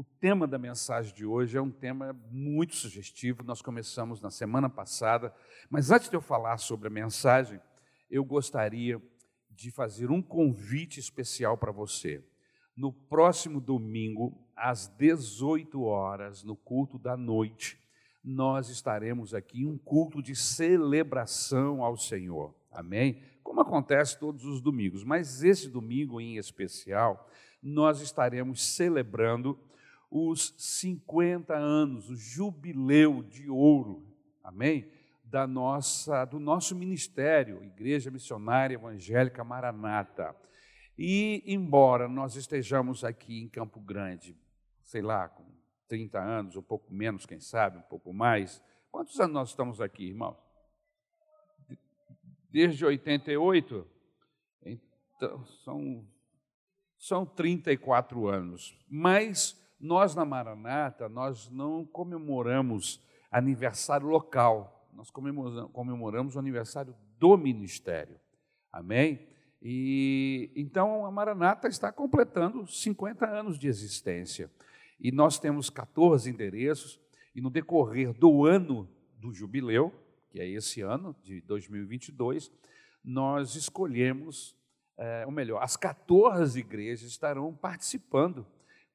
O tema da mensagem de hoje é um tema muito sugestivo, nós começamos na semana passada, mas antes de eu falar sobre a mensagem, eu gostaria de fazer um convite especial para você. No próximo domingo, às 18 horas, no culto da noite, nós estaremos aqui em um culto de celebração ao Senhor. Amém? Como acontece todos os domingos, mas esse domingo em especial, nós estaremos celebrando os 50 anos, o jubileu de ouro. Amém? Da nossa, do nosso ministério, Igreja Missionária Evangélica Maranata. E embora nós estejamos aqui em Campo Grande, sei lá, com 30 anos, um pouco menos, quem sabe, um pouco mais. Quantos anos nós estamos aqui, irmãos? Desde 88? Então, são, são 34 anos. Mas nós, na Maranata, nós não comemoramos aniversário local, nós comemoramos, o aniversário do ministério. Amém? E então a Maranata está completando 50 anos de existência. E nós temos 14 endereços, e no decorrer do ano do jubileu, que é esse ano de 2022, nós escolhemos, é, ou melhor, as 14 igrejas estarão participando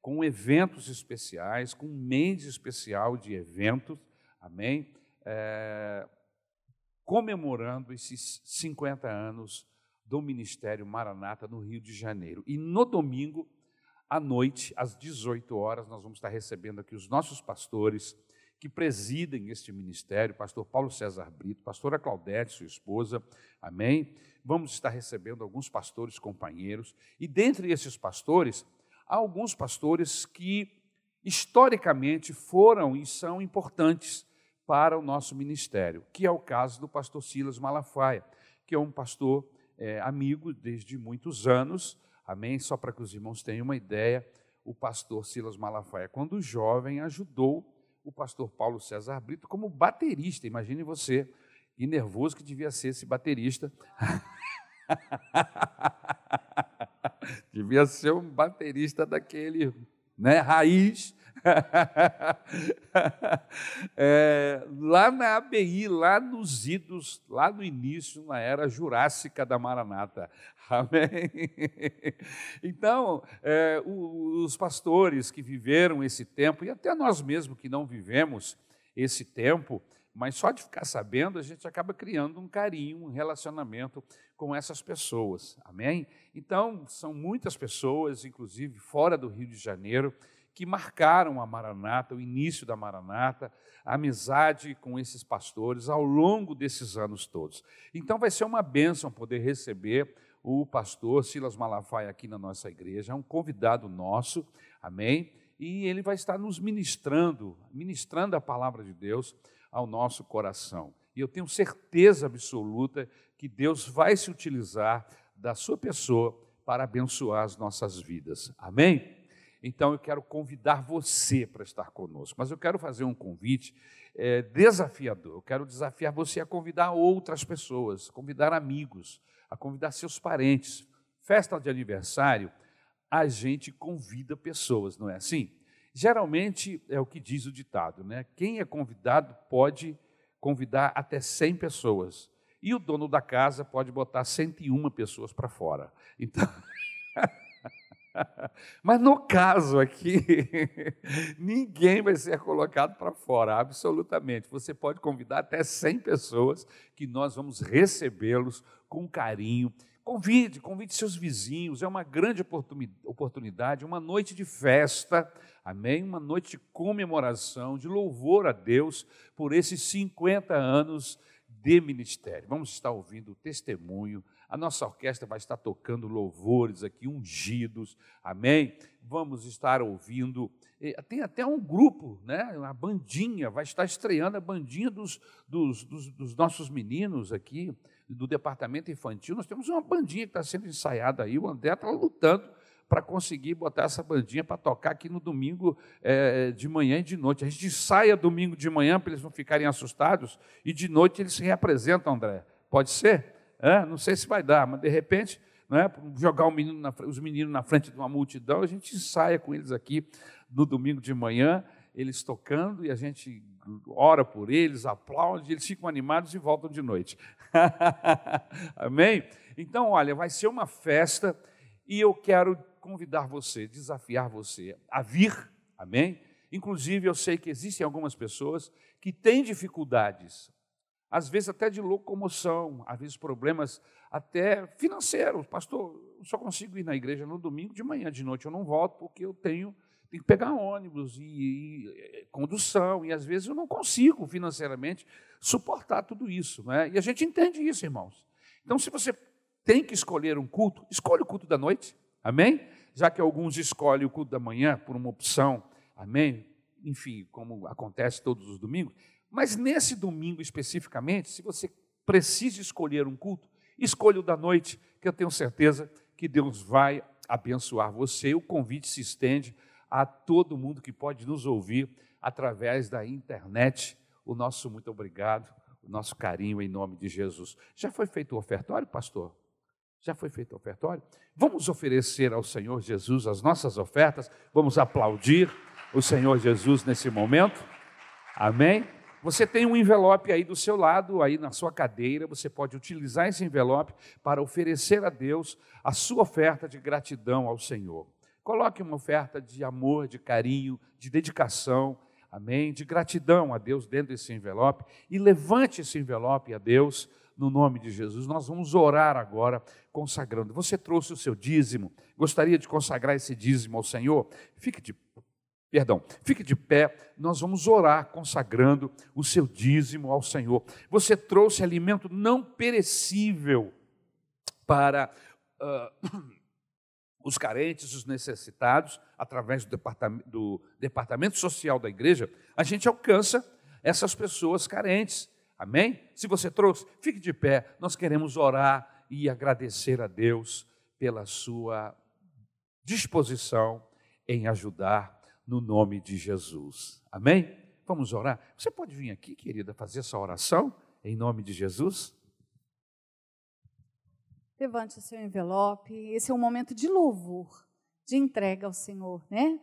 com eventos especiais, com um mês especial de eventos, amém? É, comemorando esses 50 anos do Ministério Maranata no Rio de Janeiro. E no domingo, à noite, às 18 horas, nós vamos estar recebendo aqui os nossos pastores que presidem este ministério, pastor Paulo César Brito, pastora Claudete, sua esposa, amém? Vamos estar recebendo alguns pastores companheiros, e dentre esses pastores, há alguns pastores que historicamente foram e são importantes para o nosso ministério, que é o caso do pastor Silas Malafaia, que é um pastor é, amigo desde muitos anos, Amém? Só para que os irmãos tenham uma ideia, o pastor Silas Malafaia, quando jovem, ajudou o pastor Paulo César Brito como baterista. Imagine você, e nervoso que devia ser esse baterista. devia ser um baterista daquele, né, raiz, é, lá na ABI, lá nos idos, lá no início, na era jurássica da Maranata. Amém? Então, é, os pastores que viveram esse tempo, e até nós mesmos que não vivemos esse tempo, mas só de ficar sabendo, a gente acaba criando um carinho, um relacionamento com essas pessoas. Amém? Então, são muitas pessoas, inclusive fora do Rio de Janeiro, que marcaram a Maranata, o início da Maranata, a amizade com esses pastores ao longo desses anos todos. Então vai ser uma bênção poder receber o pastor Silas Malafaia aqui na nossa igreja, é um convidado nosso, amém? E ele vai estar nos ministrando, ministrando a palavra de Deus ao nosso coração. E eu tenho certeza absoluta que Deus vai se utilizar da sua pessoa para abençoar as nossas vidas. Amém? Então eu quero convidar você para estar conosco, mas eu quero fazer um convite é, desafiador. Eu quero desafiar você a convidar outras pessoas, convidar amigos, a convidar seus parentes. Festa de aniversário, a gente convida pessoas, não é assim? Geralmente é o que diz o ditado, né? Quem é convidado pode convidar até 100 pessoas. E o dono da casa pode botar 101 pessoas para fora. Então. Mas no caso aqui, ninguém vai ser colocado para fora, absolutamente. Você pode convidar até 100 pessoas que nós vamos recebê-los com carinho. Convide, convide seus vizinhos, é uma grande oportunidade, uma noite de festa, amém? Uma noite de comemoração, de louvor a Deus por esses 50 anos de ministério. Vamos estar ouvindo o testemunho a nossa orquestra vai estar tocando louvores aqui, ungidos, amém? Vamos estar ouvindo. Tem até um grupo, né? uma bandinha, vai estar estreando a bandinha dos, dos, dos, dos nossos meninos aqui, do departamento infantil. Nós temos uma bandinha que está sendo ensaiada aí, o André está lutando para conseguir botar essa bandinha para tocar aqui no domingo é, de manhã e de noite. A gente saia domingo de manhã para eles não ficarem assustados e de noite eles se reapresentam, André. Pode ser? É, não sei se vai dar, mas de repente, né, jogar menino na, os meninos na frente de uma multidão, a gente ensaia com eles aqui no domingo de manhã, eles tocando e a gente ora por eles, aplaude, eles ficam animados e voltam de noite. Amém? Então, olha, vai ser uma festa e eu quero convidar você, desafiar você a vir, amém? Inclusive, eu sei que existem algumas pessoas que têm dificuldades, às vezes até de locomoção, às vezes problemas até financeiros. Pastor, eu só consigo ir na igreja no domingo de manhã, de noite eu não volto porque eu tenho, tenho que pegar ônibus e, e condução, e às vezes eu não consigo financeiramente suportar tudo isso. Não é? E a gente entende isso, irmãos. Então, se você tem que escolher um culto, escolha o culto da noite, amém? Já que alguns escolhem o culto da manhã por uma opção, amém? Enfim, como acontece todos os domingos. Mas nesse domingo especificamente, se você precisa escolher um culto, escolha o da noite, que eu tenho certeza que Deus vai abençoar você. O convite se estende a todo mundo que pode nos ouvir através da internet. O nosso muito obrigado, o nosso carinho em nome de Jesus. Já foi feito o ofertório, pastor? Já foi feito o ofertório? Vamos oferecer ao Senhor Jesus as nossas ofertas, vamos aplaudir o Senhor Jesus nesse momento. Amém? Você tem um envelope aí do seu lado, aí na sua cadeira, você pode utilizar esse envelope para oferecer a Deus a sua oferta de gratidão ao Senhor. Coloque uma oferta de amor, de carinho, de dedicação, amém? De gratidão a Deus dentro desse envelope e levante esse envelope a Deus no nome de Jesus. Nós vamos orar agora consagrando. Você trouxe o seu dízimo, gostaria de consagrar esse dízimo ao Senhor? Fique de Perdão, fique de pé, nós vamos orar consagrando o seu dízimo ao Senhor. Você trouxe alimento não perecível para uh, os carentes, os necessitados, através do departamento, do departamento social da igreja, a gente alcança essas pessoas carentes. Amém? Se você trouxe, fique de pé, nós queremos orar e agradecer a Deus pela sua disposição em ajudar no nome de Jesus. Amém? Vamos orar? Você pode vir aqui, querida, fazer essa oração em nome de Jesus? Levante o seu envelope. Esse é um momento de louvor, de entrega ao Senhor, né?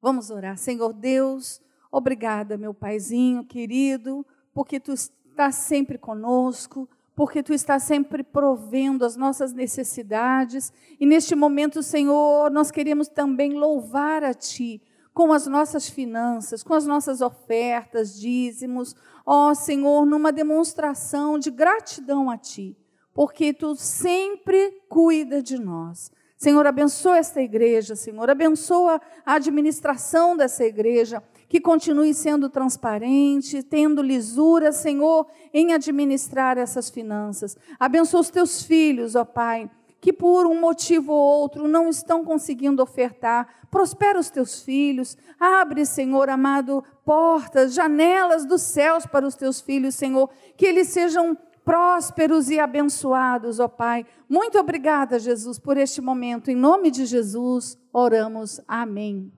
Vamos orar. Senhor Deus, obrigada, meu paizinho querido, porque tu estás sempre conosco porque tu estás sempre provendo as nossas necessidades. E neste momento, Senhor, nós queremos também louvar a Ti com as nossas finanças, com as nossas ofertas, dízimos, ó Senhor, numa demonstração de gratidão a Ti, porque Tu sempre cuida de nós. Senhor, abençoa esta igreja, Senhor, abençoa a administração dessa igreja, que continue sendo transparente, tendo lisura, Senhor, em administrar essas finanças. Abençoa os teus filhos, ó Pai, que por um motivo ou outro não estão conseguindo ofertar. Prospera os teus filhos. Abre, Senhor amado, portas, janelas dos céus para os teus filhos, Senhor, que eles sejam prósperos e abençoados, ó Pai. Muito obrigada, Jesus, por este momento. Em nome de Jesus, oramos. Amém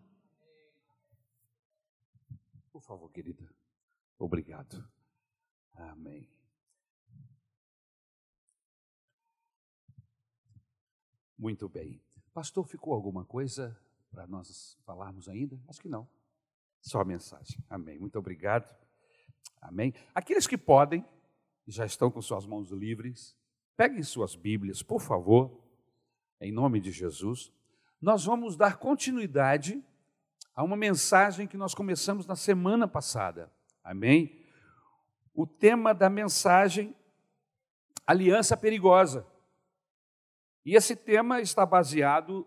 favor, querida. Obrigado. Amém. Muito bem. Pastor, ficou alguma coisa para nós falarmos ainda? Acho que não. Só a mensagem. Amém. Muito obrigado. Amém. Aqueles que podem, já estão com suas mãos livres, peguem suas Bíblias, por favor, em nome de Jesus. Nós vamos dar continuidade a uma mensagem que nós começamos na semana passada. Amém? O tema da mensagem, aliança perigosa. E esse tema está baseado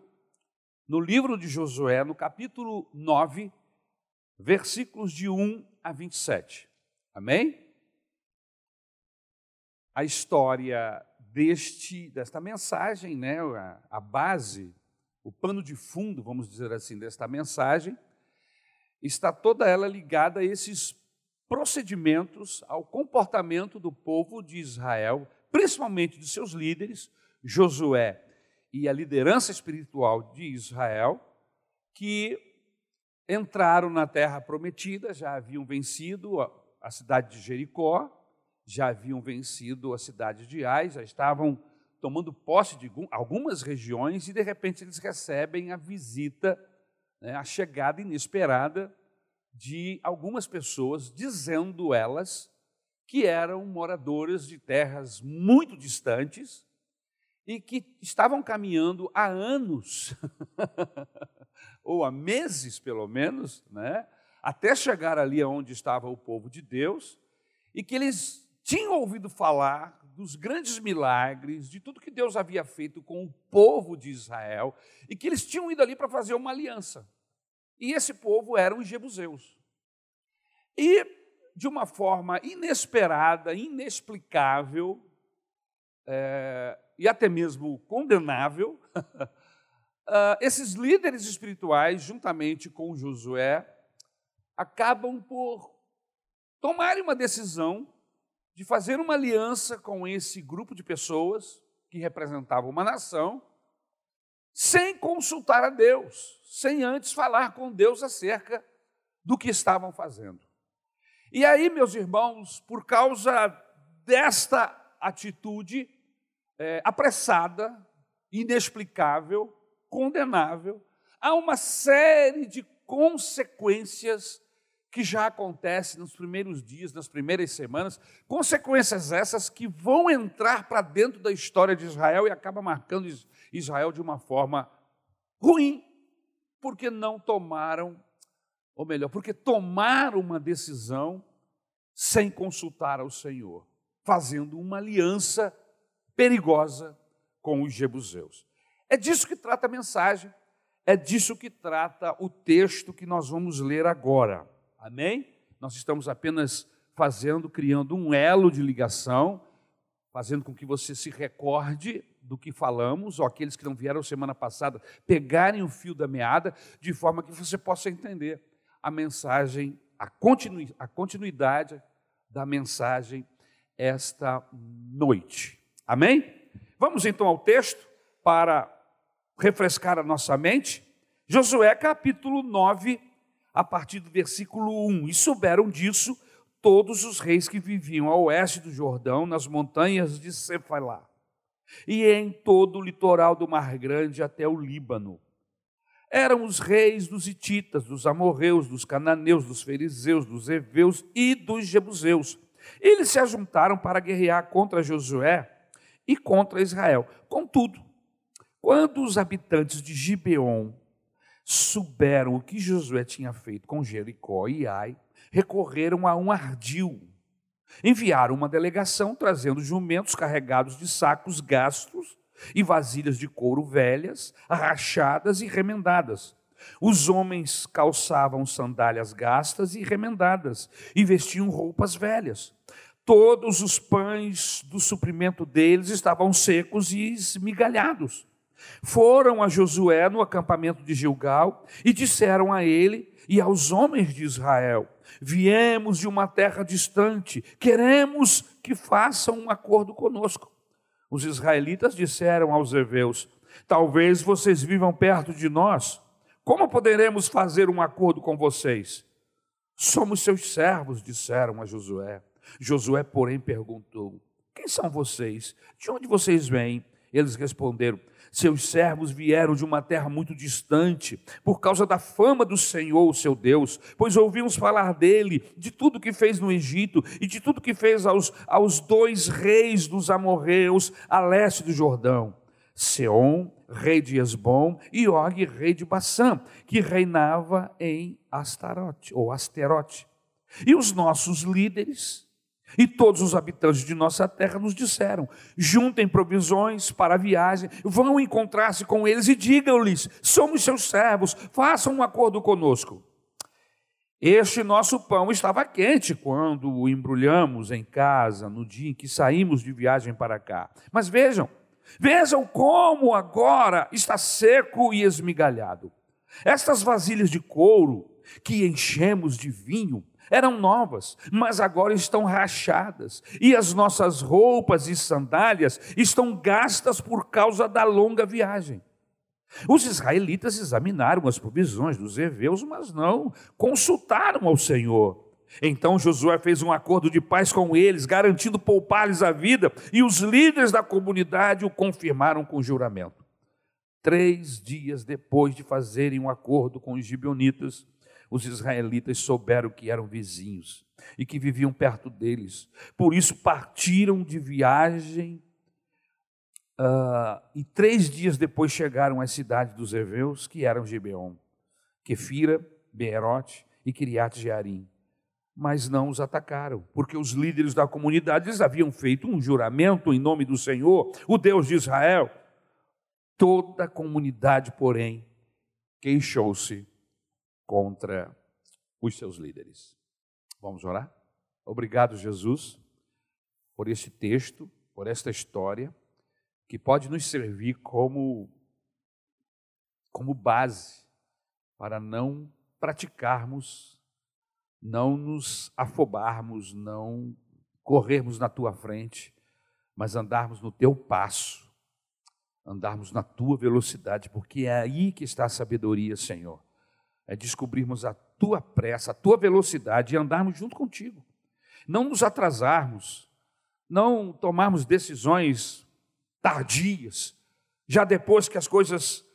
no livro de Josué, no capítulo 9, versículos de 1 a 27. Amém? A história deste desta mensagem, né, a, a base o pano de fundo, vamos dizer assim, desta mensagem, está toda ela ligada a esses procedimentos, ao comportamento do povo de Israel, principalmente de seus líderes, Josué e a liderança espiritual de Israel, que entraram na terra prometida, já haviam vencido a, cidade de Jericó, já haviam vencido a cidade de Ai, já estavam tomando posse de algumas regiões e de repente eles recebem a visita né, a chegada inesperada de algumas pessoas, dizendo elas que eram moradores de terras muito distantes e que estavam caminhando há anos, ou há meses pelo menos, né, até chegar ali onde estava o povo de Deus, e que eles tinham ouvido falar dos grandes milagres, de tudo que Deus havia feito com o povo de Israel, e que eles tinham ido ali para fazer uma aliança. E esse povo eram os jebuseus. E, de uma forma inesperada, inexplicável, é, e até mesmo condenável, uh, esses líderes espirituais, juntamente com Josué, acabam por tomarem uma decisão de fazer uma aliança com esse grupo de pessoas que representavam uma nação, sem consultar a Deus, sem antes falar com Deus acerca do que estavam fazendo. E aí, meus irmãos, por causa desta atitude é, apressada, inexplicável, condenável, há uma série de consequências que já acontece nos primeiros dias, nas primeiras semanas, consequências essas que vão entrar para dentro da história de Israel e acaba marcando Israel de uma forma ruim, porque não tomaram, ou melhor, porque tomaram uma decisão sem consultar ao Senhor, fazendo uma aliança perigosa com os jebuseus. É disso que trata a mensagem, é disso que trata o texto que nós vamos ler agora. Amém? Nós estamos apenas fazendo, criando um elo de ligação, fazendo com que você se recorde do que falamos, ou aqueles que não vieram semana passada, pegarem o fio da meada, de forma que você possa entender a mensagem, a, continu, a continuidade da mensagem esta noite. Amém? Vamos então ao texto para refrescar a nossa mente. Josué capítulo 9, a partir do versículo 1. E souberam disso todos os reis que viviam a oeste do Jordão, nas montanhas de Cefalá, e em todo o litoral do Mar Grande até o Líbano. Eram os reis dos Hititas, dos Amorreus, dos Cananeus, dos Fariseus, dos Eveus e dos Jebuseus. Eles se ajuntaram para guerrear contra Josué e contra Israel. Contudo, quando os habitantes de Gibeon souberam o que Josué tinha feito com Jericó e Ai, recorreram a um ardil. Enviaram uma delegação trazendo jumentos carregados de sacos gastos e vasilhas de couro velhas, rachadas e remendadas. Os homens calçavam sandálias gastas e remendadas e vestiam roupas velhas. Todos os pães do suprimento deles estavam secos e esmigalhados. Foram a Josué no acampamento de Gilgal e disseram a ele e aos homens de Israel: Viemos de uma terra distante, queremos que façam um acordo conosco. Os israelitas disseram aos heveus: Talvez vocês vivam perto de nós. Como poderemos fazer um acordo com vocês? Somos seus servos, disseram a Josué. Josué, porém, perguntou: Quem são vocês? De onde vocês vêm? Eles responderam: seus servos vieram de uma terra muito distante, por causa da fama do Senhor, seu Deus, pois ouvimos falar dele, de tudo que fez no Egito e de tudo que fez aos, aos dois reis dos amorreus a leste do Jordão. Seom, rei de Esbom, e Og, rei de Bassã, que reinava em Astarote, ou Asterote. E os nossos líderes, e todos os habitantes de nossa terra nos disseram: juntem provisões para a viagem, vão encontrar-se com eles e digam-lhes: somos seus servos, façam um acordo conosco. Este nosso pão estava quente quando o embrulhamos em casa no dia em que saímos de viagem para cá. Mas vejam, vejam como agora está seco e esmigalhado. Estas vasilhas de couro que enchemos de vinho eram novas, mas agora estão rachadas, e as nossas roupas e sandálias estão gastas por causa da longa viagem. Os israelitas examinaram as provisões dos heveus, mas não consultaram ao Senhor. Então Josué fez um acordo de paz com eles, garantindo poupar-lhes a vida, e os líderes da comunidade o confirmaram com juramento. Três dias depois de fazerem um acordo com os gibeonitas, os israelitas souberam que eram vizinhos e que viviam perto deles. Por isso partiram de viagem uh, e três dias depois chegaram à cidade dos Eveus, que eram Gibeon, Kefira, Beerote e Kiriat Jearim. Mas não os atacaram, porque os líderes da comunidade eles haviam feito um juramento em nome do Senhor, o Deus de Israel. Toda a comunidade, porém, queixou-se contra os seus líderes. Vamos orar? Obrigado, Jesus, por esse texto, por esta história, que pode nos servir como, como base para não praticarmos, não nos afobarmos, não corrermos na tua frente, mas andarmos no teu passo andarmos na tua velocidade, porque é aí que está a sabedoria, Senhor. É descobrirmos a tua pressa, a tua velocidade e andarmos junto contigo. Não nos atrasarmos, não tomarmos decisões tardias, já depois que as coisas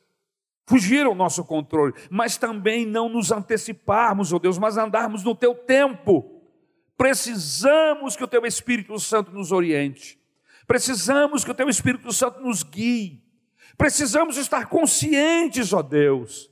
fugiram ao nosso controle, mas também não nos anteciparmos, ó oh Deus, mas andarmos no teu tempo. Precisamos que o teu Espírito Santo nos oriente. Precisamos que o teu Espírito Santo nos guie. Precisamos estar conscientes, ó Deus,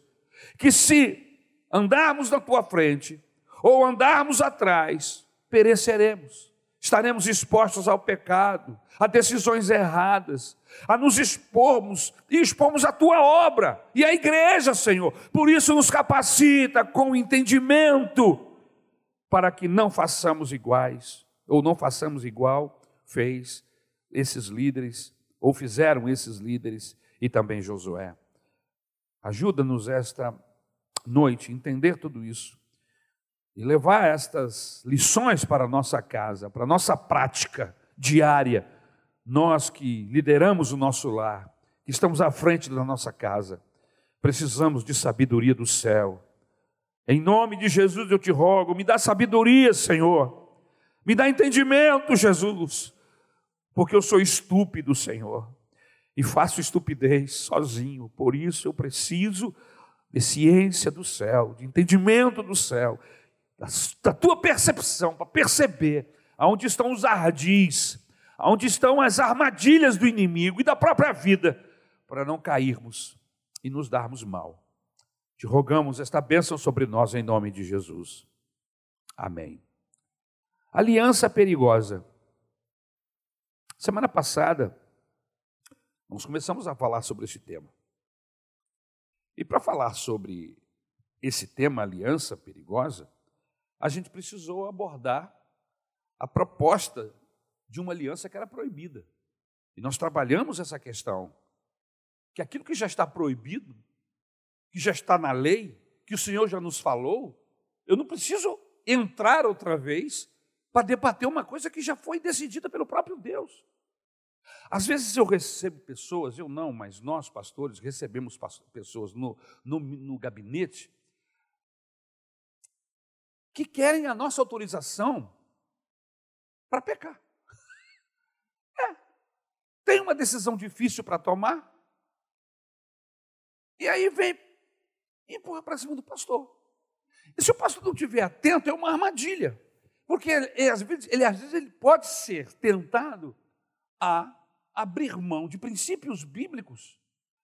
que se andarmos na tua frente ou andarmos atrás, pereceremos. Estaremos expostos ao pecado, a decisões erradas, a nos expormos e expomos a tua obra e a igreja, Senhor. Por isso, nos capacita com entendimento para que não façamos iguais, ou não façamos igual fez esses líderes, ou fizeram esses líderes e também Josué. Ajuda-nos esta noite entender tudo isso e levar estas lições para a nossa casa, para a nossa prática diária. Nós que lideramos o nosso lar, que estamos à frente da nossa casa, precisamos de sabedoria do céu. Em nome de Jesus eu te rogo, me dá sabedoria, Senhor. Me dá entendimento, Jesus, porque eu sou estúpido, Senhor e faço estupidez sozinho. Por isso eu preciso de ciência do céu, de entendimento do céu, da, tua percepção, para perceber aonde estão os ardis, aonde estão as armadilhas do inimigo e da própria vida, para não cairmos e nos darmos mal. Te rogamos esta bênção sobre nós em nome de Jesus. Amém. Aliança perigosa. Semana passada, nós começamos a falar sobre esse tema. E para falar sobre esse tema, aliança perigosa, a gente precisou abordar a proposta de uma aliança que era proibida. E nós trabalhamos essa questão, que aquilo que já está proibido, que já está na lei, que o Senhor já nos falou, eu não preciso entrar outra vez para debater uma coisa que já foi decidida pelo próprio Deus. Às vezes eu recebo pessoas, eu não, mas nós, pastores, recebemos pessoas no, no, no gabinete que querem a nossa autorização para pecar. É. Tem uma decisão difícil para tomar, e aí vem e empurra para cima do pastor. E se o pastor não estiver atento, é uma armadilha. Porque ele, ele, às vezes ele pode ser tentado a abrir mão de princípios bíblicos,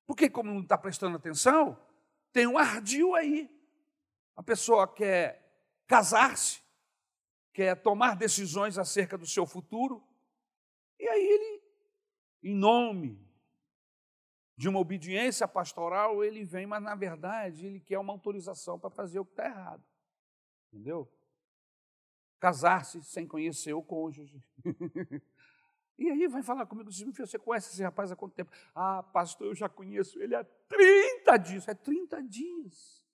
porque, como não está prestando atenção, tem um ardil aí. A pessoa quer casar-se, quer tomar decisões acerca do seu futuro, e aí ele, em nome de uma obediência pastoral, ele vem, mas na verdade ele quer uma autorização para fazer o que está errado. Entendeu? Casar-se sem conhecer o cônjuge. E aí vai falar comigo, diz, você conhece esse rapaz há quanto tempo? Ah, pastor, eu já conheço ele há 30 dias. É 30 dias.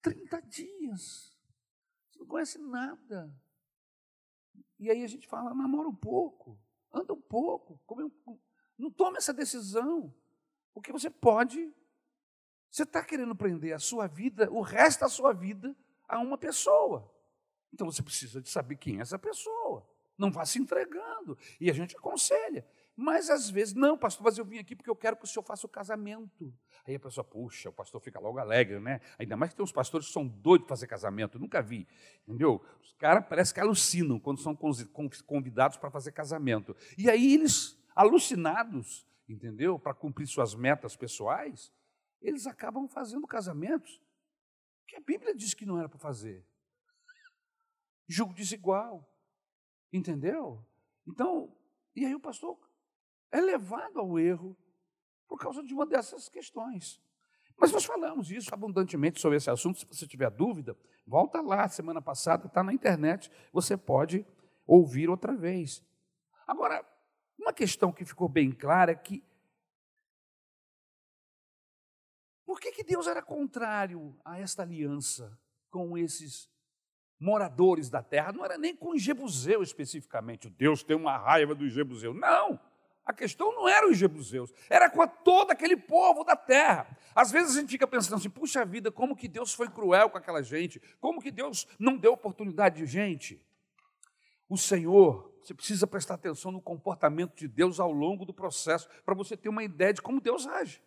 30 dias. Você não conhece nada. E aí a gente fala, namora um pouco, anda um pouco, come um... não tome essa decisão, porque você pode, você está querendo prender a sua vida, o resto da sua vida, a uma pessoa. Então você precisa de saber quem é essa pessoa. Não vá se entregando. E a gente aconselha. Mas às vezes, não, pastor, mas eu vim aqui porque eu quero que o senhor faça o casamento. Aí a pessoa, puxa, o pastor fica logo alegre, né? Ainda mais que tem uns pastores que são doidos para fazer casamento, nunca vi, entendeu? Os caras parece que alucinam quando são convidados para fazer casamento. E aí eles, alucinados, entendeu? Para cumprir suas metas pessoais, eles acabam fazendo casamentos que a Bíblia diz que não era para fazer. Julgo desigual, entendeu? Então, e aí o pastor é levado ao erro por causa de uma dessas questões. Mas nós falamos isso abundantemente sobre esse assunto. Se você tiver dúvida, volta lá, semana passada, está na internet, você pode ouvir outra vez. Agora, uma questão que ficou bem clara é que por que, que Deus era contrário a esta aliança com esses moradores da terra? Não era nem com o Jebuseu especificamente. Deus tem uma raiva do Jebuseu. Não! A questão não era os jebuseus, era com todo aquele povo da terra. Às vezes a gente fica pensando assim, puxa vida, como que Deus foi cruel com aquela gente? Como que Deus não deu oportunidade de gente? O Senhor, você precisa prestar atenção no comportamento de Deus ao longo do processo, para você ter uma ideia de como Deus age.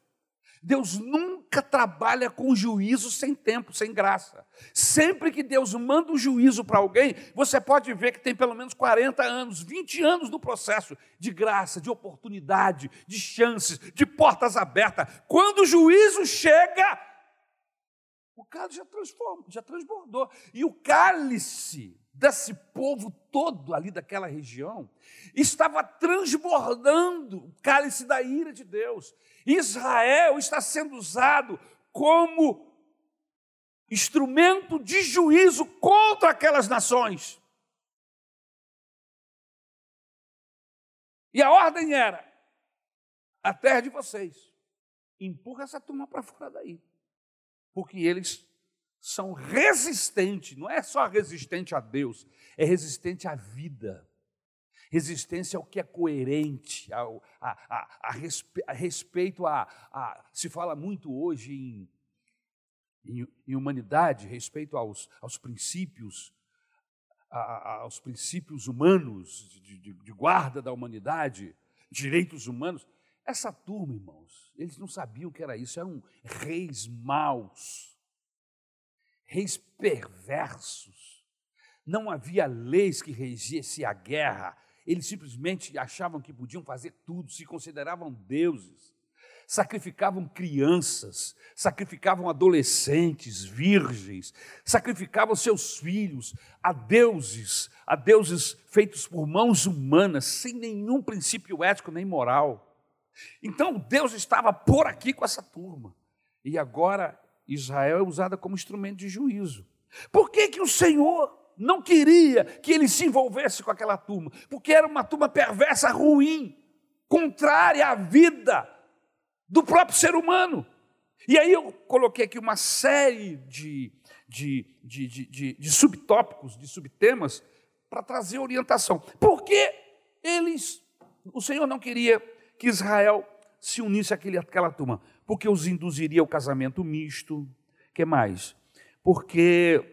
Deus nunca trabalha com juízo sem tempo, sem graça. Sempre que Deus manda um juízo para alguém, você pode ver que tem pelo menos 40 anos, 20 anos no processo de graça, de oportunidade, de chances, de portas abertas. Quando o juízo chega, o cálice já transforma, já transbordou. E o cálice desse povo todo ali daquela região estava transbordando o cálice da ira de Deus. Israel está sendo usado como instrumento de juízo contra aquelas nações. E a ordem era: a terra de vocês, empurra essa turma para fora daí, porque eles são resistentes, não é só resistente a Deus, é resistente à vida resistência ao que é coerente, ao, a, a, a, respe, a respeito a, a, Se fala muito hoje em, em, em humanidade, respeito aos, aos princípios, aos princípios humanos, de, de, de guarda da humanidade, direitos humanos. Essa turma, irmãos, eles não sabiam o que era isso, eram reis maus, reis perversos. Não havia leis que regesse a guerra, eles simplesmente achavam que podiam fazer tudo, se consideravam deuses. Sacrificavam crianças, sacrificavam adolescentes, virgens, sacrificavam seus filhos a deuses, a deuses feitos por mãos humanas, sem nenhum princípio ético nem moral. Então Deus estava por aqui com essa turma. E agora Israel é usada como instrumento de juízo. Por que, que o Senhor não queria que ele se envolvesse com aquela turma, porque era uma turma perversa, ruim, contrária à vida do próprio ser humano. E aí eu coloquei aqui uma série de, de, de, de, de subtópicos, de subtemas, para trazer orientação. Por que eles, o Senhor não queria que Israel se unisse àquele, àquela turma? Porque os induziria ao casamento misto. que mais? Porque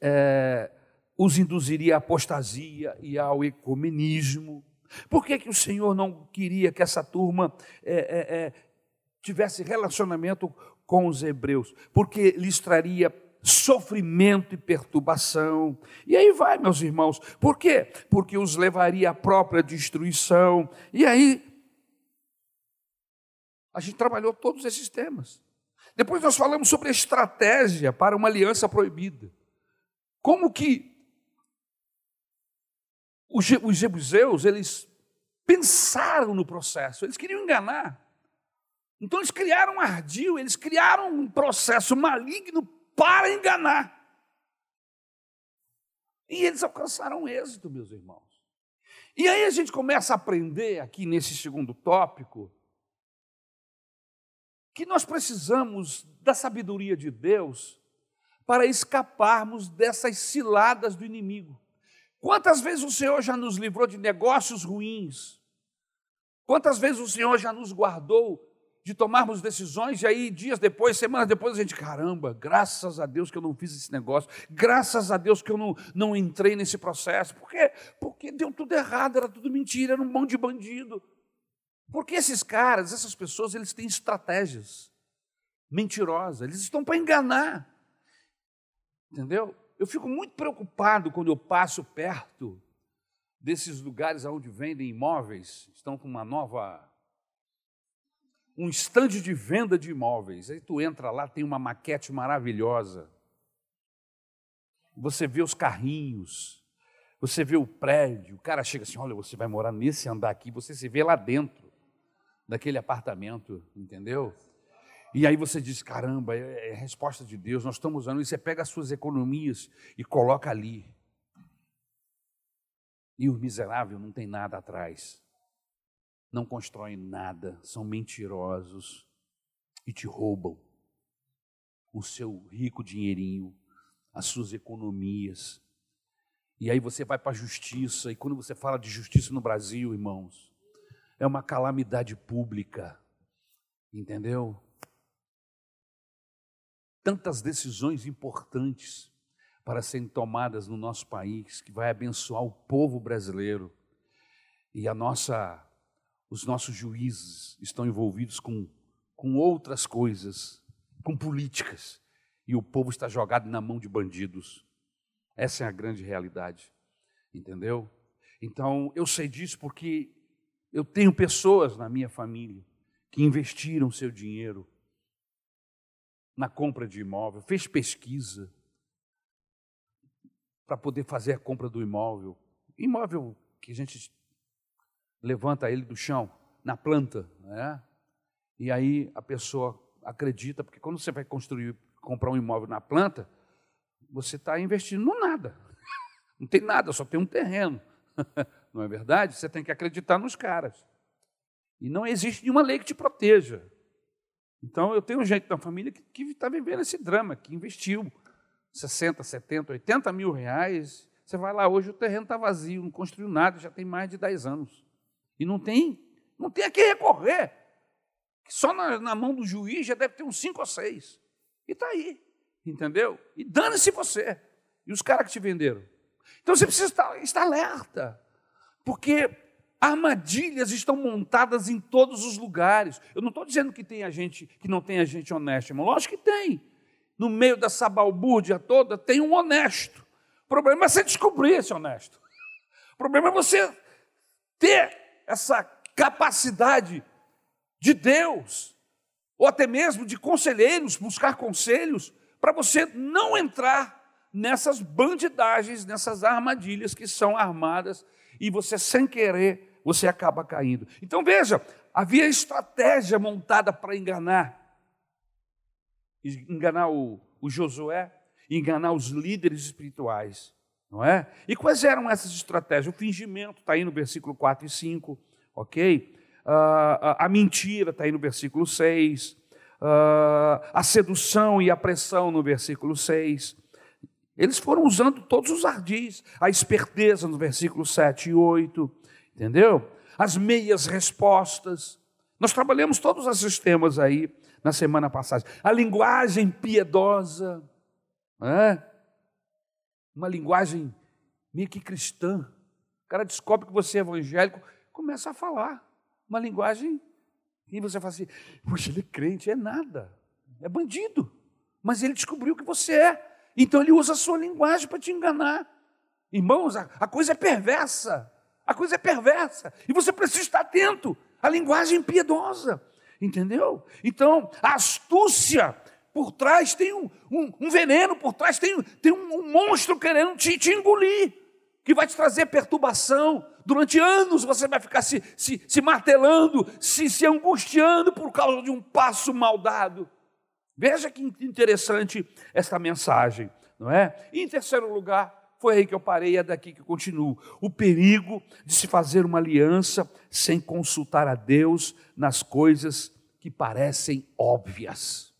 é, os induziria à apostasia e ao ecumenismo? Por que, que o Senhor não queria que essa turma é, é, é, tivesse relacionamento com os hebreus? Porque lhes traria sofrimento e perturbação. E aí vai, meus irmãos. Por quê? Porque os levaria à própria destruição. E aí, a gente trabalhou todos esses temas. Depois nós falamos sobre a estratégia para uma aliança proibida. Como que os jebuseus, eles pensaram no processo, eles queriam enganar. Então eles criaram um ardil, eles criaram um processo maligno para enganar. E eles alcançaram êxito, meus irmãos. E aí a gente começa a aprender aqui nesse segundo tópico que nós precisamos da sabedoria de Deus para escaparmos dessas ciladas do inimigo. Quantas vezes o Senhor já nos livrou de negócios ruins? Quantas vezes o Senhor já nos guardou de tomarmos decisões e aí dias depois, semanas depois a gente, caramba, graças a Deus que eu não fiz esse negócio, graças a Deus que eu não, não entrei nesse processo. Por quê? Por, Porque deu tudo errado, era tudo mentira, era um monte de bandido. Porque esses caras, essas pessoas, eles têm estratégias mentirosas, eles estão para enganar. Entendeu? Eu fico muito preocupado quando eu passo perto desses lugares onde vendem imóveis, estão com uma nova um estande de venda de imóveis. Aí tu entra lá, tem uma maquete maravilhosa. Você vê os carrinhos, você vê o prédio, o cara chega assim: olha, você vai morar nesse andar aqui, você se vê lá dentro daquele apartamento, entendeu? E aí você diz: caramba, é, é resposta de Deus, nós estamos usando. E você pega as suas economias e coloca ali. E o miserável não tem nada atrás, não constroem nada, são mentirosos e te roubam o seu rico dinheirinho, as suas economias. E aí você vai para a justiça, e quando você fala de justiça no Brasil, irmãos, é uma calamidade pública, entendeu? Tantas decisões importantes para serem tomadas no nosso país, que vai abençoar o povo brasileiro. E a nossa, os nossos juízes estão envolvidos com, com outras coisas, com políticas, e o povo está jogado na mão de bandidos. Essa é a grande realidade, entendeu? Então, eu sei disso porque eu tenho pessoas na minha família que investiram seu dinheiro na compra de imóvel, fez pesquisa para poder fazer a compra do imóvel. Imóvel que a gente levanta ele do chão, na planta, né? E aí a pessoa acredita, porque quando você vai construir, comprar um imóvel na planta, você está investindo no nada. Não tem nada, só tem um terreno. Não é verdade? Você tem que acreditar nos caras. E não existe nenhuma lei que te proteja. Então, eu tenho gente da família que está vivendo esse drama, que investiu 60, 70, 80 mil reais. Você vai lá hoje, o terreno está vazio, não construiu nada, já tem mais de 10 anos. E não tem, não tem a quem recorrer. Só na, na mão do juiz já deve ter uns 5 ou 6. E está aí entendeu? E dane-se você e os caras que te venderam. Então você precisa estar, estar alerta, porque armadilhas estão montadas em todos os lugares. Eu não estou dizendo que tem a gente que não tem a gente honesta. Lógico que tem. No meio dessa balbúrdia toda tem um honesto. O problema é você descobrir esse honesto. O problema é você ter essa capacidade de Deus, ou até mesmo de conselheiros, buscar conselhos para você não entrar nessas bandidagens, nessas armadilhas que são armadas e você, sem querer, você acaba caindo. Então veja, havia estratégia montada para enganar. Enganar o, o Josué, enganar os líderes espirituais, não é? E quais eram essas estratégias? O fingimento está aí no versículo 4 e 5, ok? Uh, a, a mentira está aí no versículo 6, uh, a sedução e a pressão no versículo 6. Eles foram usando todos os ardis, a esperteza no versículo 7 e 8, entendeu? As meias respostas. Nós trabalhamos todos esses temas aí na semana passada. A linguagem piedosa, é? uma linguagem meio que cristã. O cara descobre que você é evangélico, começa a falar uma linguagem e você fala assim: puxa, ele é crente, é nada, é bandido. Mas ele descobriu que você é. Então ele usa a sua linguagem para te enganar. Irmãos, a, a coisa é perversa. A coisa é perversa. E você precisa estar atento à linguagem piedosa. Entendeu? Então, a astúcia por trás tem um, um, um veneno, por trás tem, tem um, um monstro querendo te, te engolir, que vai te trazer perturbação, Durante anos você vai ficar se, se, se martelando, se, se angustiando por causa de um passo mal dado. Veja que interessante esta mensagem, não é? E em terceiro lugar, foi aí que eu parei, é daqui que eu continuo. O perigo de se fazer uma aliança sem consultar a Deus nas coisas que parecem óbvias.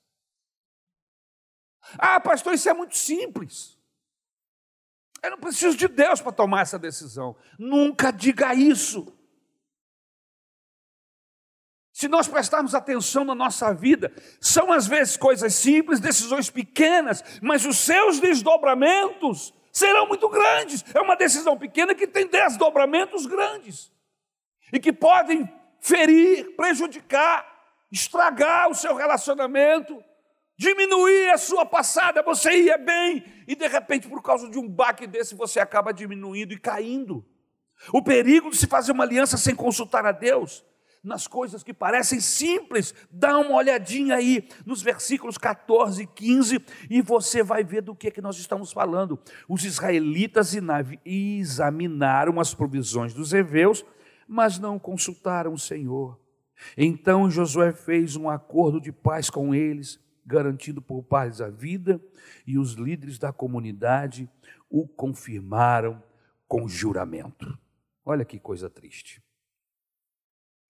Ah, pastor, isso é muito simples. Eu não preciso de Deus para tomar essa decisão. Nunca diga isso. Se nós prestarmos atenção na nossa vida, são às vezes coisas simples, decisões pequenas, mas os seus desdobramentos serão muito grandes. É uma decisão pequena que tem desdobramentos grandes e que podem ferir, prejudicar, estragar o seu relacionamento, diminuir a sua passada. Você ia bem e de repente, por causa de um baque desse, você acaba diminuindo e caindo. O perigo de se fazer uma aliança sem consultar a Deus nas coisas que parecem simples. Dá uma olhadinha aí nos versículos 14 e 15 e você vai ver do que, é que nós estamos falando. Os israelitas examinaram as provisões dos heveus, mas não consultaram o Senhor. Então Josué fez um acordo de paz com eles, garantindo por paz a vida, e os líderes da comunidade o confirmaram com juramento. Olha que coisa triste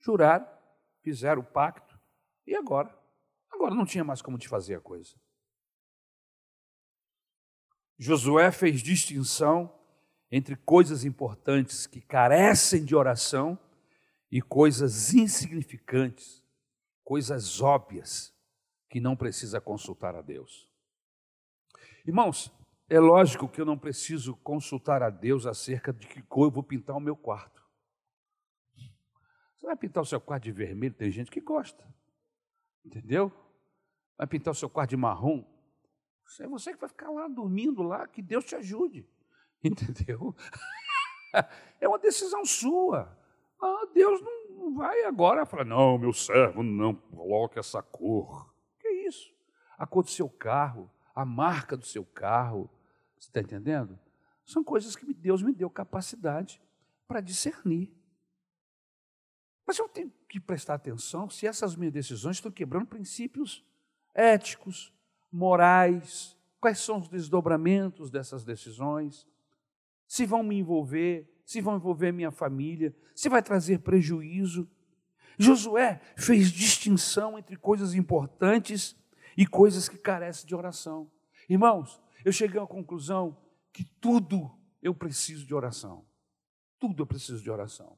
juraram, fizeram o pacto, e agora? Agora não tinha mais como te fazer a coisa. Josué fez distinção entre coisas importantes que carecem de oração e coisas insignificantes, coisas óbvias que não precisa consultar a Deus. Irmãos, é lógico que eu não preciso consultar a Deus acerca de que cor eu vou pintar o meu quarto. Vai pintar o seu quarto de vermelho, tem gente que gosta. Entendeu? Vai pintar o seu quarto de marrom. É você que vai ficar lá dormindo lá, que Deus te ajude. Entendeu? É uma decisão sua. Ah, Deus não vai agora falar, não, meu servo, não coloque essa cor. Que isso? A cor do seu carro, a marca do seu carro. Você está entendendo? São coisas que Deus me deu capacidade para discernir. Mas eu tenho que prestar atenção se essas minhas decisões estão quebrando princípios éticos, morais, quais são os desdobramentos dessas decisões, se vão me envolver, se vão envolver minha família, se vai trazer prejuízo. Josué fez distinção entre coisas importantes e coisas que carecem de oração. Irmãos, eu cheguei à conclusão que tudo eu preciso de oração. Tudo eu preciso de oração.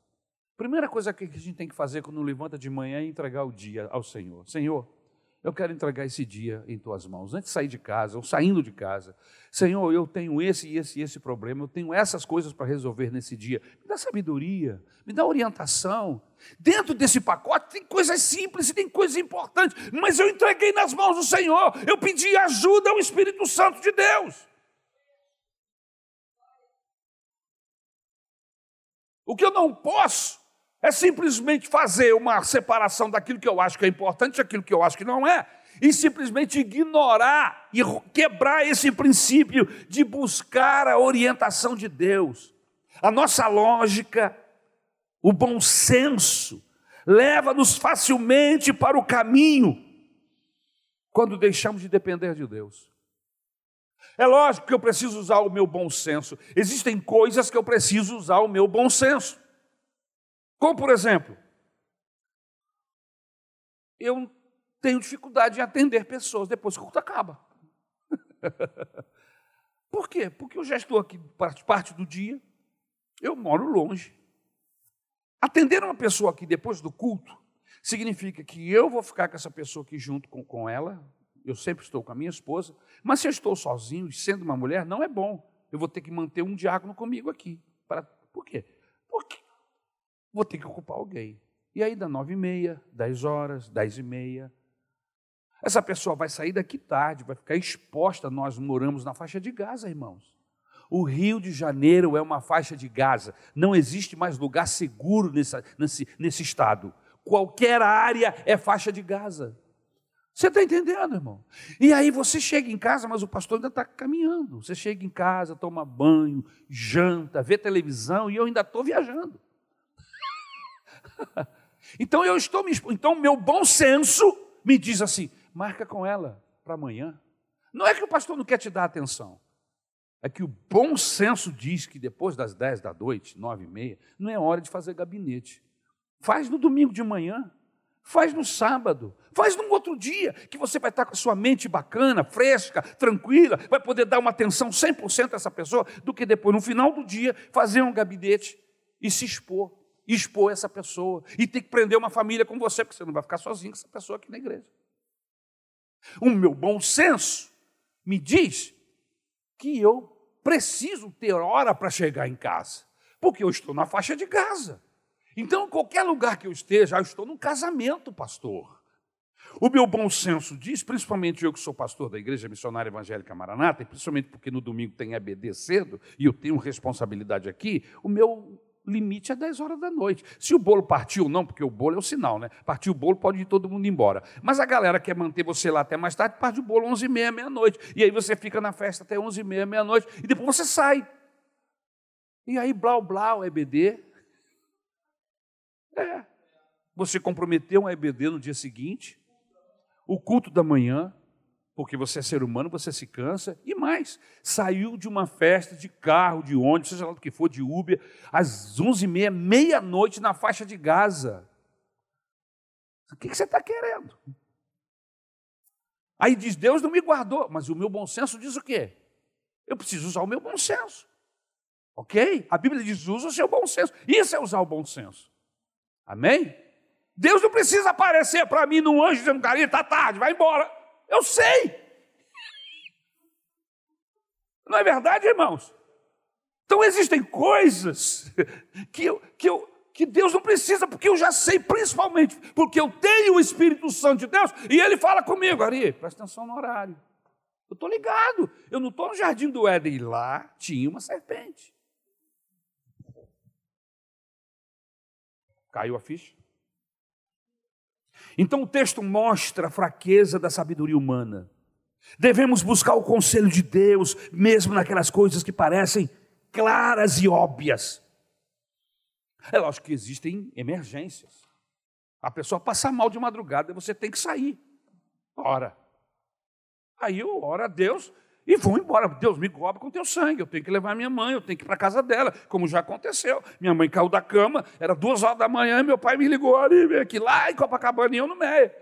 Primeira coisa que a gente tem que fazer quando levanta de manhã é entregar o dia ao Senhor. Senhor, eu quero entregar esse dia em tuas mãos, antes de sair de casa ou saindo de casa. Senhor, eu tenho esse e esse e esse problema, eu tenho essas coisas para resolver nesse dia. Me dá sabedoria, me dá orientação. Dentro desse pacote tem coisas simples e tem coisas importantes, mas eu entreguei nas mãos do Senhor, eu pedi ajuda ao Espírito Santo de Deus. O que eu não posso é simplesmente fazer uma separação daquilo que eu acho que é importante e aquilo que eu acho que não é, e simplesmente ignorar e quebrar esse princípio de buscar a orientação de Deus. A nossa lógica, o bom senso, leva-nos facilmente para o caminho quando deixamos de depender de Deus. É lógico que eu preciso usar o meu bom senso. Existem coisas que eu preciso usar o meu bom senso. Como, por exemplo, eu tenho dificuldade em atender pessoas depois que o culto acaba. por quê? Porque eu já estou aqui parte do dia, eu moro longe. Atender uma pessoa aqui depois do culto significa que eu vou ficar com essa pessoa aqui junto com, com ela, eu sempre estou com a minha esposa, mas se eu estou sozinho e sendo uma mulher, não é bom. Eu vou ter que manter um diácono comigo aqui. Para, por quê? Porque vou ter que ocupar alguém. E aí dá nove e meia, dez horas, dez e meia. Essa pessoa vai sair daqui tarde, vai ficar exposta. Nós moramos na faixa de Gaza, irmãos. O Rio de Janeiro é uma faixa de Gaza. Não existe mais lugar seguro nesse, nesse, nesse estado. Qualquer área é faixa de Gaza. Você está entendendo, irmão? E aí você chega em casa, mas o pastor ainda está caminhando. Você chega em casa, toma banho, janta, vê televisão e eu ainda estou viajando. então eu estou me Então meu bom senso me diz assim: marca com ela para amanhã. Não é que o pastor não quer te dar atenção. É que o bom senso diz que depois das 10 da noite, 9 e meia, não é hora de fazer gabinete. Faz no domingo de manhã, faz no sábado, faz num outro dia, que você vai estar com a sua mente bacana, fresca, tranquila, vai poder dar uma atenção 100% a essa pessoa, do que depois, no final do dia, fazer um gabinete e se expor expor essa pessoa e ter que prender uma família com você, porque você não vai ficar sozinho com essa pessoa aqui na igreja. O meu bom senso me diz que eu preciso ter hora para chegar em casa, porque eu estou na faixa de Gaza. Então, qualquer lugar que eu esteja, eu estou num casamento, pastor. O meu bom senso diz, principalmente eu que sou pastor da Igreja Missionária Evangélica Maranata, e principalmente porque no domingo tem EBD cedo, e eu tenho responsabilidade aqui, o meu limite é 10 horas da noite. Se o bolo partiu, não, porque o bolo é o sinal, né? Partiu o bolo, pode ir todo mundo embora. Mas a galera quer manter você lá até mais tarde, parte o bolo 11 e meia, meia-noite. E aí você fica na festa até 11 e meia, meia-noite, e depois você sai. E aí, blau, blau, EBD. É. Você comprometeu um EBD no dia seguinte, o culto da manhã, porque você é ser humano, você se cansa, e mais, saiu de uma festa de carro, de ônibus, seja lá do que for, de Uber, às onze e meia, meia-noite, na faixa de Gaza. O que você está querendo? Aí diz, Deus não me guardou, mas o meu bom senso diz o quê? Eu preciso usar o meu bom senso. Ok? A Bíblia diz, usa o seu bom senso. Isso é usar o bom senso. Amém? Deus não precisa aparecer para mim num anjo dizendo, cara, está tarde, vai embora. Eu sei. Não é verdade, irmãos? Então existem coisas que, eu, que, eu, que Deus não precisa, porque eu já sei, principalmente porque eu tenho o Espírito Santo de Deus e ele fala comigo, Ari, presta atenção no horário. Eu estou ligado, eu não estou no jardim do Éden, e lá tinha uma serpente. Caiu a ficha? Então o texto mostra a fraqueza da sabedoria humana. Devemos buscar o conselho de Deus, mesmo naquelas coisas que parecem claras e óbvias. É lógico que existem emergências. A pessoa passa mal de madrugada você tem que sair. Ora. Aí eu oro a Deus e vão embora. Deus me cobre com teu sangue. Eu tenho que levar minha mãe, eu tenho que ir para casa dela, como já aconteceu. Minha mãe caiu da cama, era duas horas da manhã, meu pai me ligou ali, vem aqui lá em Copacabana, e eu no meio.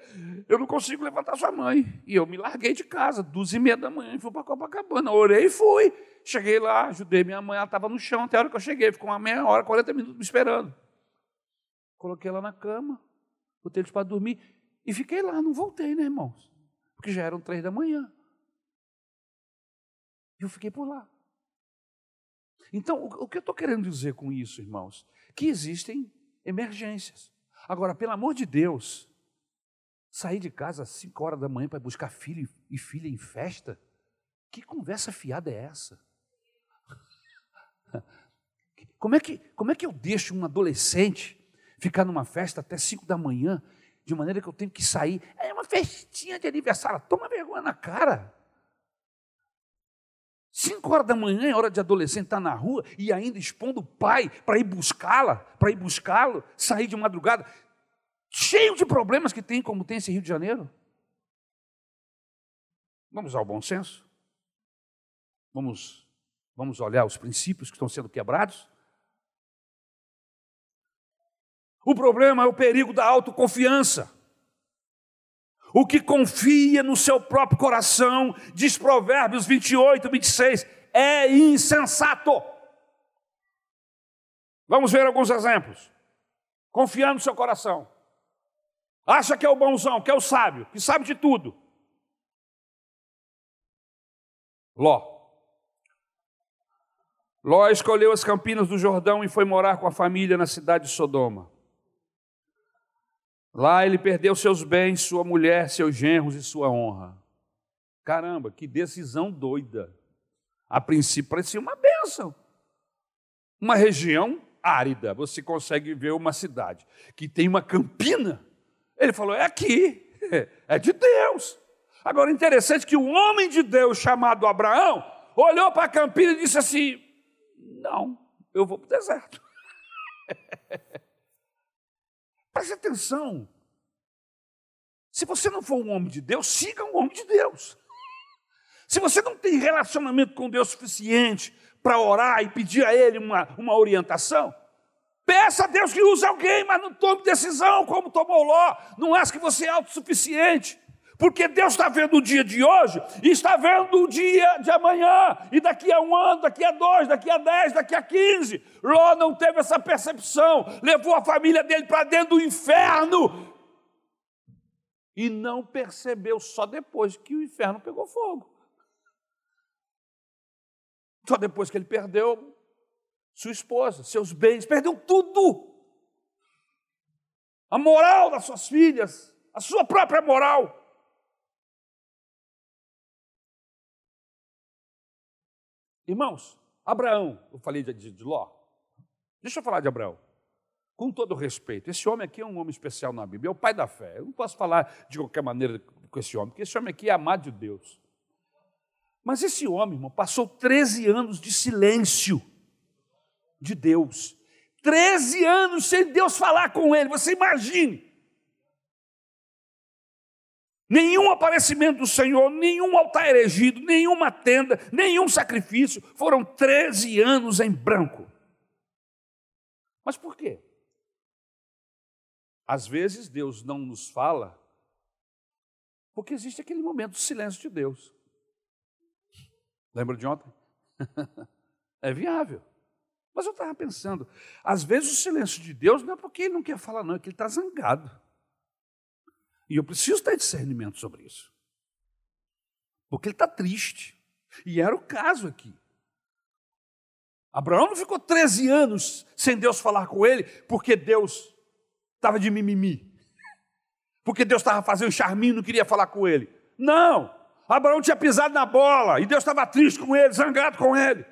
Eu não consigo levantar sua mãe. E eu me larguei de casa, duas e meia da manhã, e fui para Copacabana. Orei e fui. Cheguei lá, ajudei minha mãe, ela estava no chão até a hora que eu cheguei. Ficou uma meia hora, 40 minutos me esperando. Coloquei ela na cama, botei eles para dormir e fiquei lá, não voltei, né, irmãos? Porque já eram três da manhã. E eu fiquei por lá. Então, o, que eu estou querendo dizer com isso, irmãos? Que existem emergências. Agora, pelo amor de Deus, sair de casa às 5 horas da manhã para buscar filho e filha em festa? Que conversa fiada é essa? Como é que, como é que eu deixo um adolescente ficar numa festa até 5 da manhã, de maneira que eu tenho que sair? É uma festinha de aniversário, toma vergonha na cara. Cinco horas da manhã é hora de adolescente estar na rua e ainda expondo o pai para ir buscá-la, para ir buscá-lo, sair de madrugada, cheio de problemas que tem, como tem esse Rio de Janeiro. Vamos usar o bom senso? Vamos, vamos olhar os princípios que estão sendo quebrados? O problema é o perigo da autoconfiança. O que confia no seu próprio coração, diz Provérbios 28, 26, é insensato. Vamos ver alguns exemplos. Confiar no seu coração. Acha que é o bonzão, que é o sábio, que sabe de tudo. Ló. Ló escolheu as campinas do Jordão e foi morar com a família na cidade de Sodoma. Lá ele perdeu seus bens, sua mulher, seus genros e sua honra. Caramba, que decisão doida. A princípio parecia uma bênção. Uma região árida, você consegue ver uma cidade que tem uma campina. Ele falou: é aqui, é de Deus. Agora, interessante que o homem de Deus chamado Abraão olhou para a campina e disse assim: Não, eu vou para o deserto. Preste atenção. Se você não for um homem de Deus, siga um homem de Deus. Se você não tem relacionamento com Deus suficiente para orar e pedir a Ele uma, uma orientação, peça a Deus que use alguém, mas não tome decisão como tomou Ló. Não acha que você é autossuficiente. Porque Deus está vendo o dia de hoje e está vendo o dia de amanhã, e daqui a um ano, daqui a dois, daqui a dez, daqui a quinze. Ló não teve essa percepção, levou a família dele para dentro do inferno e não percebeu só depois que o inferno pegou fogo. Só depois que ele perdeu sua esposa, seus bens, perdeu tudo. A moral das suas filhas, a sua própria moral. Irmãos, Abraão, eu falei de, de, Ló. Deixa eu falar de Abraão. Com todo respeito, esse homem aqui é um homem especial na Bíblia, é o pai da fé. Eu não posso falar de qualquer maneira com esse homem, porque esse homem aqui é amado de Deus. Mas esse homem, irmão, passou 13 anos de silêncio de Deus. 13 anos sem Deus falar com ele, você imagine. Nenhum aparecimento do Senhor, nenhum altar erigido, nenhuma tenda, nenhum sacrifício. Foram 13 anos em branco. Mas por quê? Às vezes Deus não nos fala, porque existe aquele momento de silêncio de Deus. Lembra de ontem? é viável. Mas eu estava pensando, às vezes o silêncio de Deus não é porque ele não quer falar, não, é que ele está zangado. E eu preciso ter discernimento sobre isso. Porque ele está triste. E era o caso aqui. Abraão não ficou 13 anos sem Deus falar com ele, porque Deus estava de mimimi. Porque Deus estava fazendo charminho e não queria falar com ele. Não! Abraão tinha pisado na bola e Deus estava triste com ele, zangado com ele.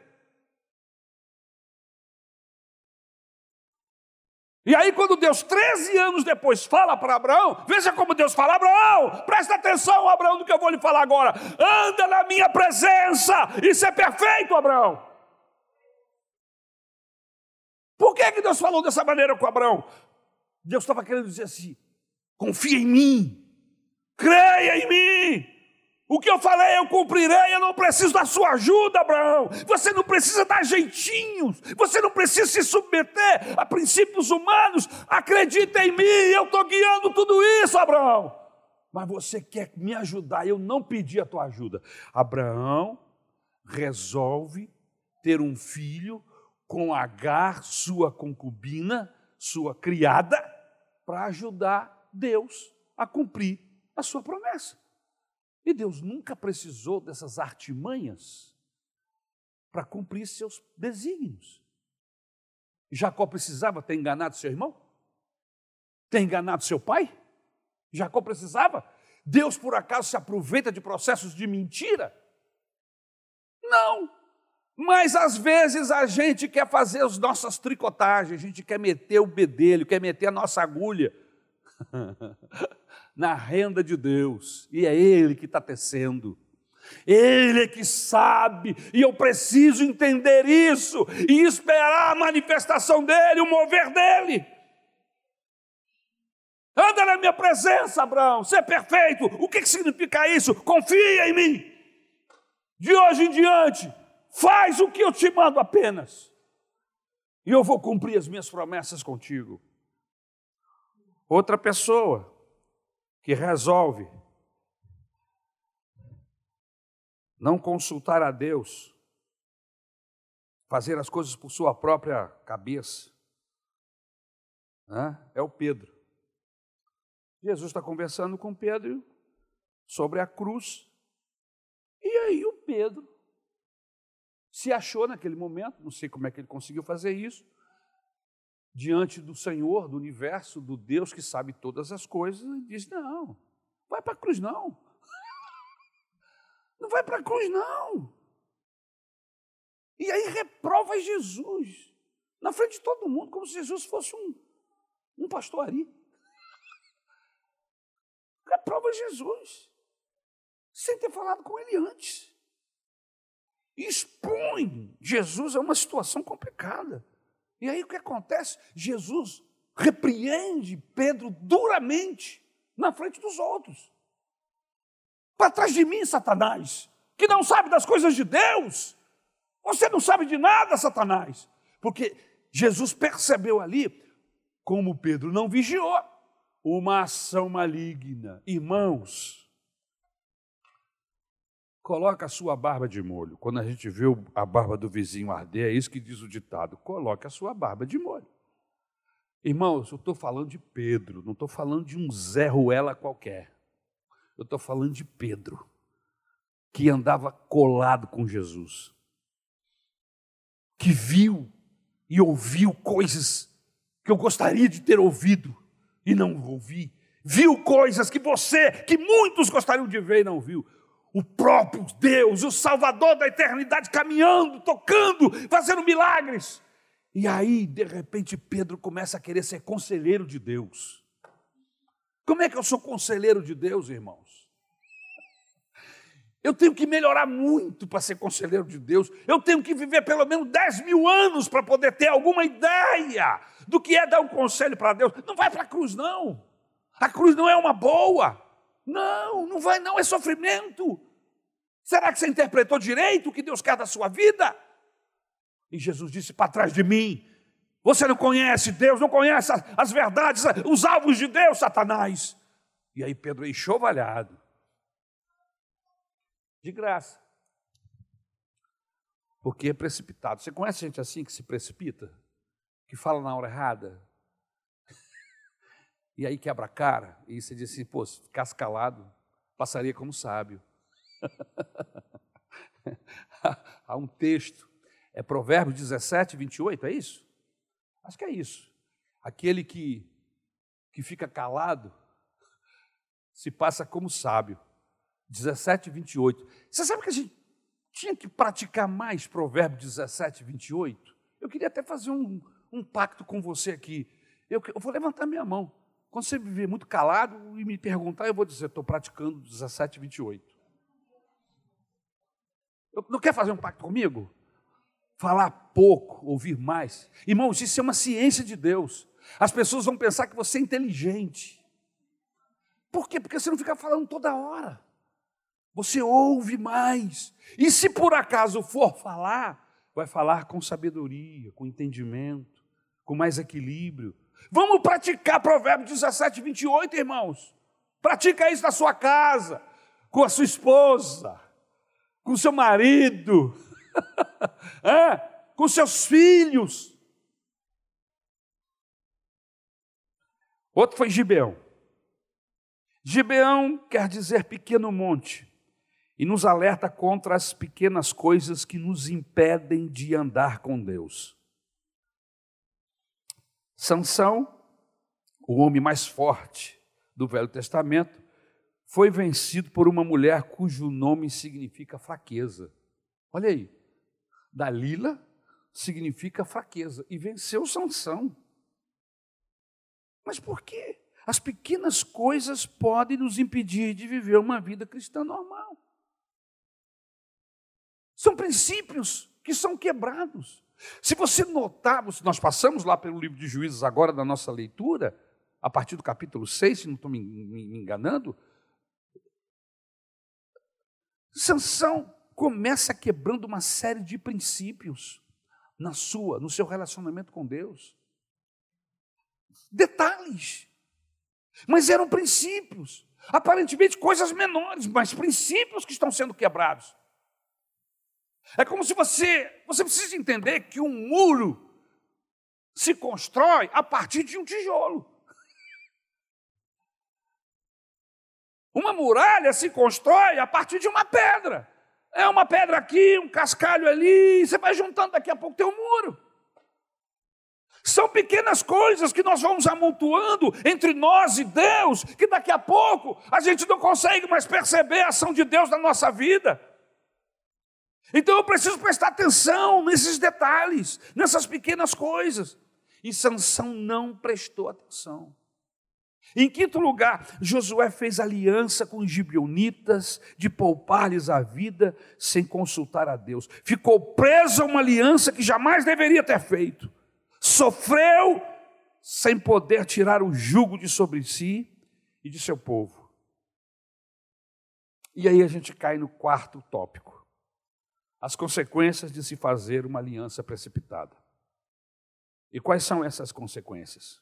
E aí, quando Deus, 13 anos depois, fala para Abraão, veja como Deus fala: Abraão, presta atenção, Abraão, do que eu vou lhe falar agora. Anda na minha presença, isso é perfeito, Abraão. Por que, que Deus falou dessa maneira com Abraão? Deus estava querendo dizer assim: confia em mim, creia em mim, o que eu falei eu cumprirei, eu não preciso da sua ajuda, Abraão. Você não precisa dar jeitinhos, você não precisa se submeter a princípios humanos. Acredita em mim, eu estou guiando tudo isso, Abraão. Mas você quer me ajudar, eu não pedi a tua ajuda. Abraão resolve ter um filho com Agar, sua concubina, sua criada, para ajudar Deus a cumprir a sua promessa. E Deus nunca precisou dessas artimanhas para cumprir seus desígnios. Jacó precisava ter enganado seu irmão? Ter enganado seu pai? Jacó precisava? Deus por acaso se aproveita de processos de mentira? Não. Mas às vezes a gente quer fazer as nossas tricotagens, a gente quer meter o bedelho, quer meter a nossa agulha. na renda de Deus, e é Ele que está tecendo. Ele é que sabe, e eu preciso entender isso e esperar a manifestação dele, o mover dele. Anda na minha presença, Abraão, ser perfeito. O que, que significa isso? Confia em mim. De hoje em diante, faz o que eu te mando apenas, e eu vou cumprir as minhas promessas contigo. Outra pessoa que resolve não consultar a Deus, fazer as coisas por sua própria cabeça, né? é o Pedro. Jesus está conversando com Pedro sobre a cruz, e aí o Pedro se achou naquele momento, não sei como é que ele conseguiu fazer isso, diante do Senhor, do universo, do Deus que sabe todas as coisas, e diz: Não, vai para a cruz, não. Não vai para a cruz, não. E aí reprova Jesus, na frente de todo mundo, como se Jesus fosse um, um pastor ali. Reprova Jesus, sem ter falado com ele antes. Expõe Jesus a uma situação complicada. E aí o que acontece? Jesus repreende Pedro duramente na frente dos outros. Para trás de mim, Satanás, que não sabe das coisas de Deus. Você não sabe de nada, Satanás. Porque Jesus percebeu ali, como Pedro não vigiou, uma ação maligna. Irmãos, Coloca a sua barba de molho. Quando a gente vê a barba do vizinho arder, é isso que diz o ditado: coloque a sua barba de molho. Irmãos, eu estou falando de Pedro, não estou falando de um Zé Ruela qualquer. Eu estou falando de Pedro, que andava colado com Jesus. que viu e ouviu coisas que eu gostaria de ter ouvido e não ouvi. Viu coisas que você, que muitos gostariam de ver e não viu. O próprio Deus, o Salvador da eternidade, caminhando, tocando, fazendo milagres. E aí, de repente, Pedro começa a querer ser conselheiro de Deus. Como é que eu sou conselheiro de Deus, irmãos? Eu tenho que melhorar muito para ser conselheiro de Deus. Eu tenho que viver pelo menos 10 mil anos para poder ter alguma ideia do que é dar um conselho para Deus. Não vai para a cruz, não. A cruz não é uma boa. Não, não vai, não, é sofrimento. Será que você interpretou direito o que Deus quer da sua vida? E Jesus disse: para trás de mim. Você não conhece Deus, não conhece as verdades, os alvos de Deus, Satanás. E aí Pedro é enxovalhado. De graça. Porque é precipitado. Você conhece gente assim que se precipita? Que fala na hora errada? E aí quebra a cara. E você diz assim, pô, se ficasse calado, passaria como sábio. Há um texto é Provérbios 17, 28, é isso? Acho que é isso. Aquele que, que fica calado se passa como sábio. 17, 28. Você sabe que a gente tinha que praticar mais Provérbios 17, 28? Eu queria até fazer um, um pacto com você aqui. Eu, eu vou levantar minha mão. Quando você viver muito calado e me perguntar, eu vou dizer, estou praticando 17, 28. Não quer fazer um pacto comigo? falar pouco, ouvir mais. Irmãos, isso é uma ciência de Deus. As pessoas vão pensar que você é inteligente. Por quê? Porque você não fica falando toda hora. Você ouve mais. E se por acaso for falar, vai falar com sabedoria, com entendimento, com mais equilíbrio. Vamos praticar Provérbios 17, 28, irmãos. Pratica isso na sua casa, com a sua esposa, com seu marido, é, com seus filhos. Outro foi Gibeão. Gibeão quer dizer pequeno monte e nos alerta contra as pequenas coisas que nos impedem de andar com Deus. Sansão, o homem mais forte do Velho Testamento, foi vencido por uma mulher cujo nome significa fraqueza. Olha aí. Dalila significa fraqueza e venceu Sansão. Mas por quê? As pequenas coisas podem nos impedir de viver uma vida cristã normal. São princípios que são quebrados. Se você notar, nós passamos lá pelo livro de Juízes agora da nossa leitura, a partir do capítulo 6, se não estou me enganando, Sansão começa quebrando uma série de princípios na sua, no seu relacionamento com Deus. Detalhes. Mas eram princípios, aparentemente coisas menores, mas princípios que estão sendo quebrados. É como se você, você precisa entender que um muro se constrói a partir de um tijolo. Uma muralha se constrói a partir de uma pedra. É uma pedra aqui, um cascalho ali, você vai juntando, daqui a pouco tem um muro. São pequenas coisas que nós vamos amontoando entre nós e Deus, que daqui a pouco a gente não consegue mais perceber a ação de Deus na nossa vida. Então eu preciso prestar atenção nesses detalhes, nessas pequenas coisas. E Sansão não prestou atenção. Em quinto lugar, Josué fez aliança com os gibeonitas de poupar-lhes a vida sem consultar a Deus. Ficou preso a uma aliança que jamais deveria ter feito. Sofreu sem poder tirar o jugo de sobre si e de seu povo. E aí a gente cai no quarto tópico: as consequências de se fazer uma aliança precipitada. E quais são essas consequências?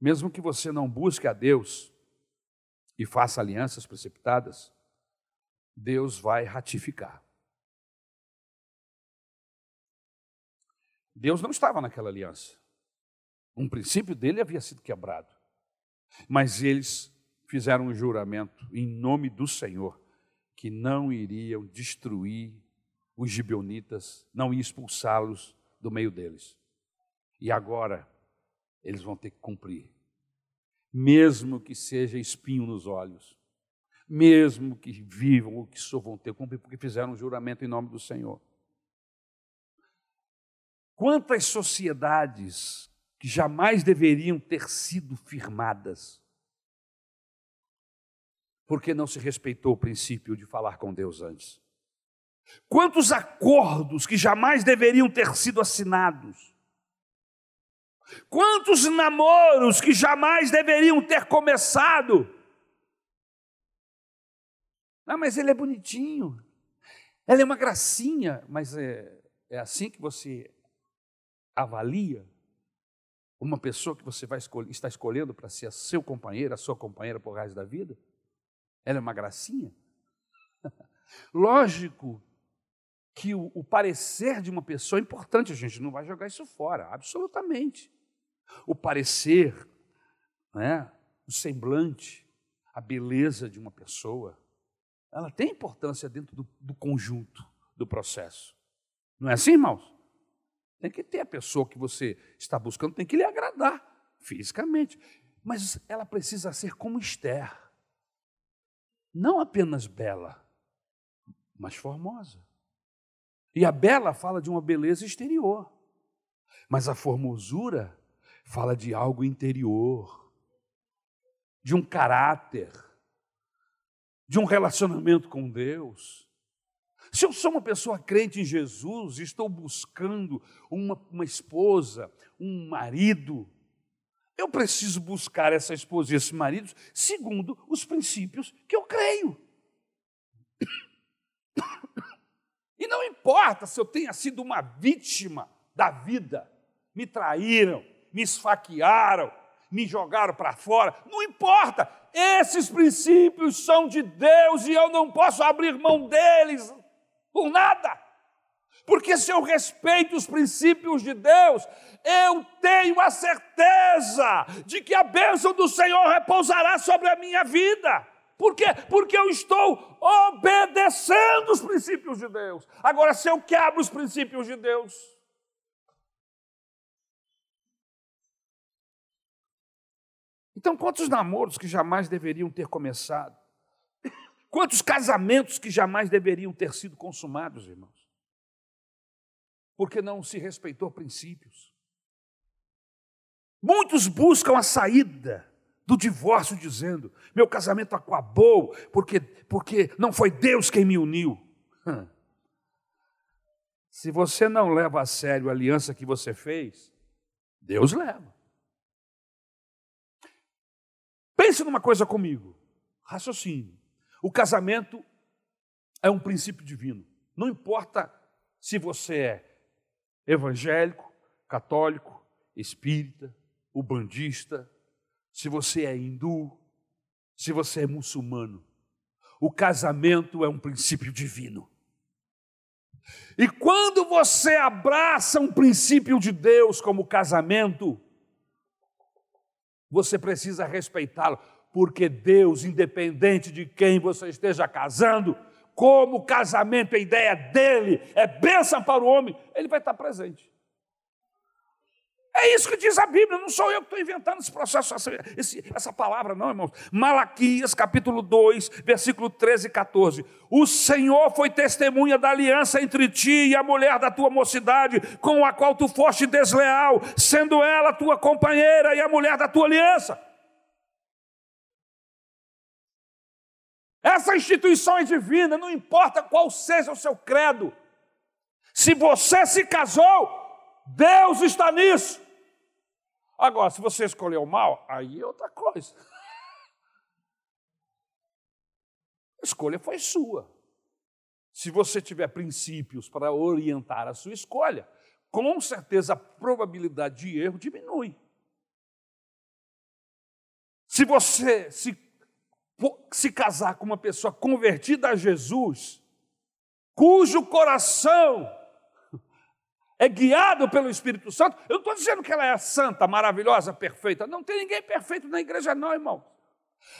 Mesmo que você não busque a Deus e faça alianças precipitadas, Deus vai ratificar. Deus não estava naquela aliança. Um princípio dele havia sido quebrado. Mas eles fizeram um juramento em nome do Senhor que não iriam destruir os gibeonitas, não ia expulsá-los do meio deles. E agora eles vão ter que cumprir, mesmo que seja espinho nos olhos, mesmo que vivam o que sofram, vão ter que cumprir, porque fizeram um juramento em nome do Senhor. Quantas sociedades que jamais deveriam ter sido firmadas, porque não se respeitou o princípio de falar com Deus antes. Quantos acordos que jamais deveriam ter sido assinados. Quantos namoros que jamais deveriam ter começado. Ah, mas ele é bonitinho. Ela é uma gracinha, mas é, é assim que você avalia uma pessoa que você vai escolher, está escolhendo para ser seu companheiro, a sua companheira por resto da vida? Ela é uma gracinha? Lógico que o, o, parecer de uma pessoa é importante, a gente não vai jogar isso fora, absolutamente. O parecer, né, o semblante, a beleza de uma pessoa, ela tem importância dentro do, do conjunto do processo. Não é assim, irmãos? Tem que ter a pessoa que você está buscando, tem que lhe agradar fisicamente. Mas ela precisa ser como Esther. Não apenas bela, mas formosa. E a bela fala de uma beleza exterior, mas a formosura fala de algo interior, de um caráter, de um relacionamento com Deus. Se eu sou uma pessoa crente em Jesus e estou buscando uma, uma esposa, um marido, eu preciso buscar essa esposa e esse marido segundo os princípios que eu creio. E não importa se eu tenha sido uma vítima da vida, me traíram, me esfaquearam, me jogaram para fora, não importa, esses princípios são de Deus e eu não posso abrir mão deles por nada. Porque se eu respeito os princípios de Deus, eu tenho a certeza de que a bênção do Senhor repousará sobre a minha vida. Por quê? Porque eu estou obedecendo os princípios de Deus. Agora, se eu quebro os princípios de Deus, Então, quantos namoros que jamais deveriam ter começado? Quantos casamentos que jamais deveriam ter sido consumados, irmãos? Porque não se respeitou princípios. Muitos buscam a saída do divórcio dizendo: meu casamento acabou porque, porque não foi Deus quem me uniu. Se você não leva a sério a aliança que você fez, Deus leva. Pense numa coisa comigo, raciocínio. O casamento é um princípio divino. Não importa se você é evangélico, católico, espírita, ubandista, se você é hindu, se você é muçulmano. O casamento é um princípio divino. E quando você abraça um princípio de Deus como casamento, você precisa respeitá-lo porque Deus, independente de quem você esteja casando, como o casamento, a ideia dele é bênção para o homem, ele vai estar presente. É isso que diz a Bíblia, não sou eu que estou inventando esse processo, essa, essa palavra, não, irmãos. Malaquias, capítulo 2, versículo 13 e 14. O Senhor foi testemunha da aliança entre ti e a mulher da tua mocidade, com a qual tu foste desleal, sendo ela tua companheira e a mulher da tua aliança. Essa instituição é divina, não importa qual seja o seu credo. Se você se casou, Deus está nisso. Agora, se você escolheu mal, aí é outra coisa. A escolha foi sua. Se você tiver princípios para orientar a sua escolha, com certeza a probabilidade de erro diminui. Se você se se casar com uma pessoa convertida a Jesus, cujo coração é guiado pelo Espírito Santo, eu não estou dizendo que ela é santa, maravilhosa, perfeita. Não tem ninguém perfeito na igreja, não, irmão.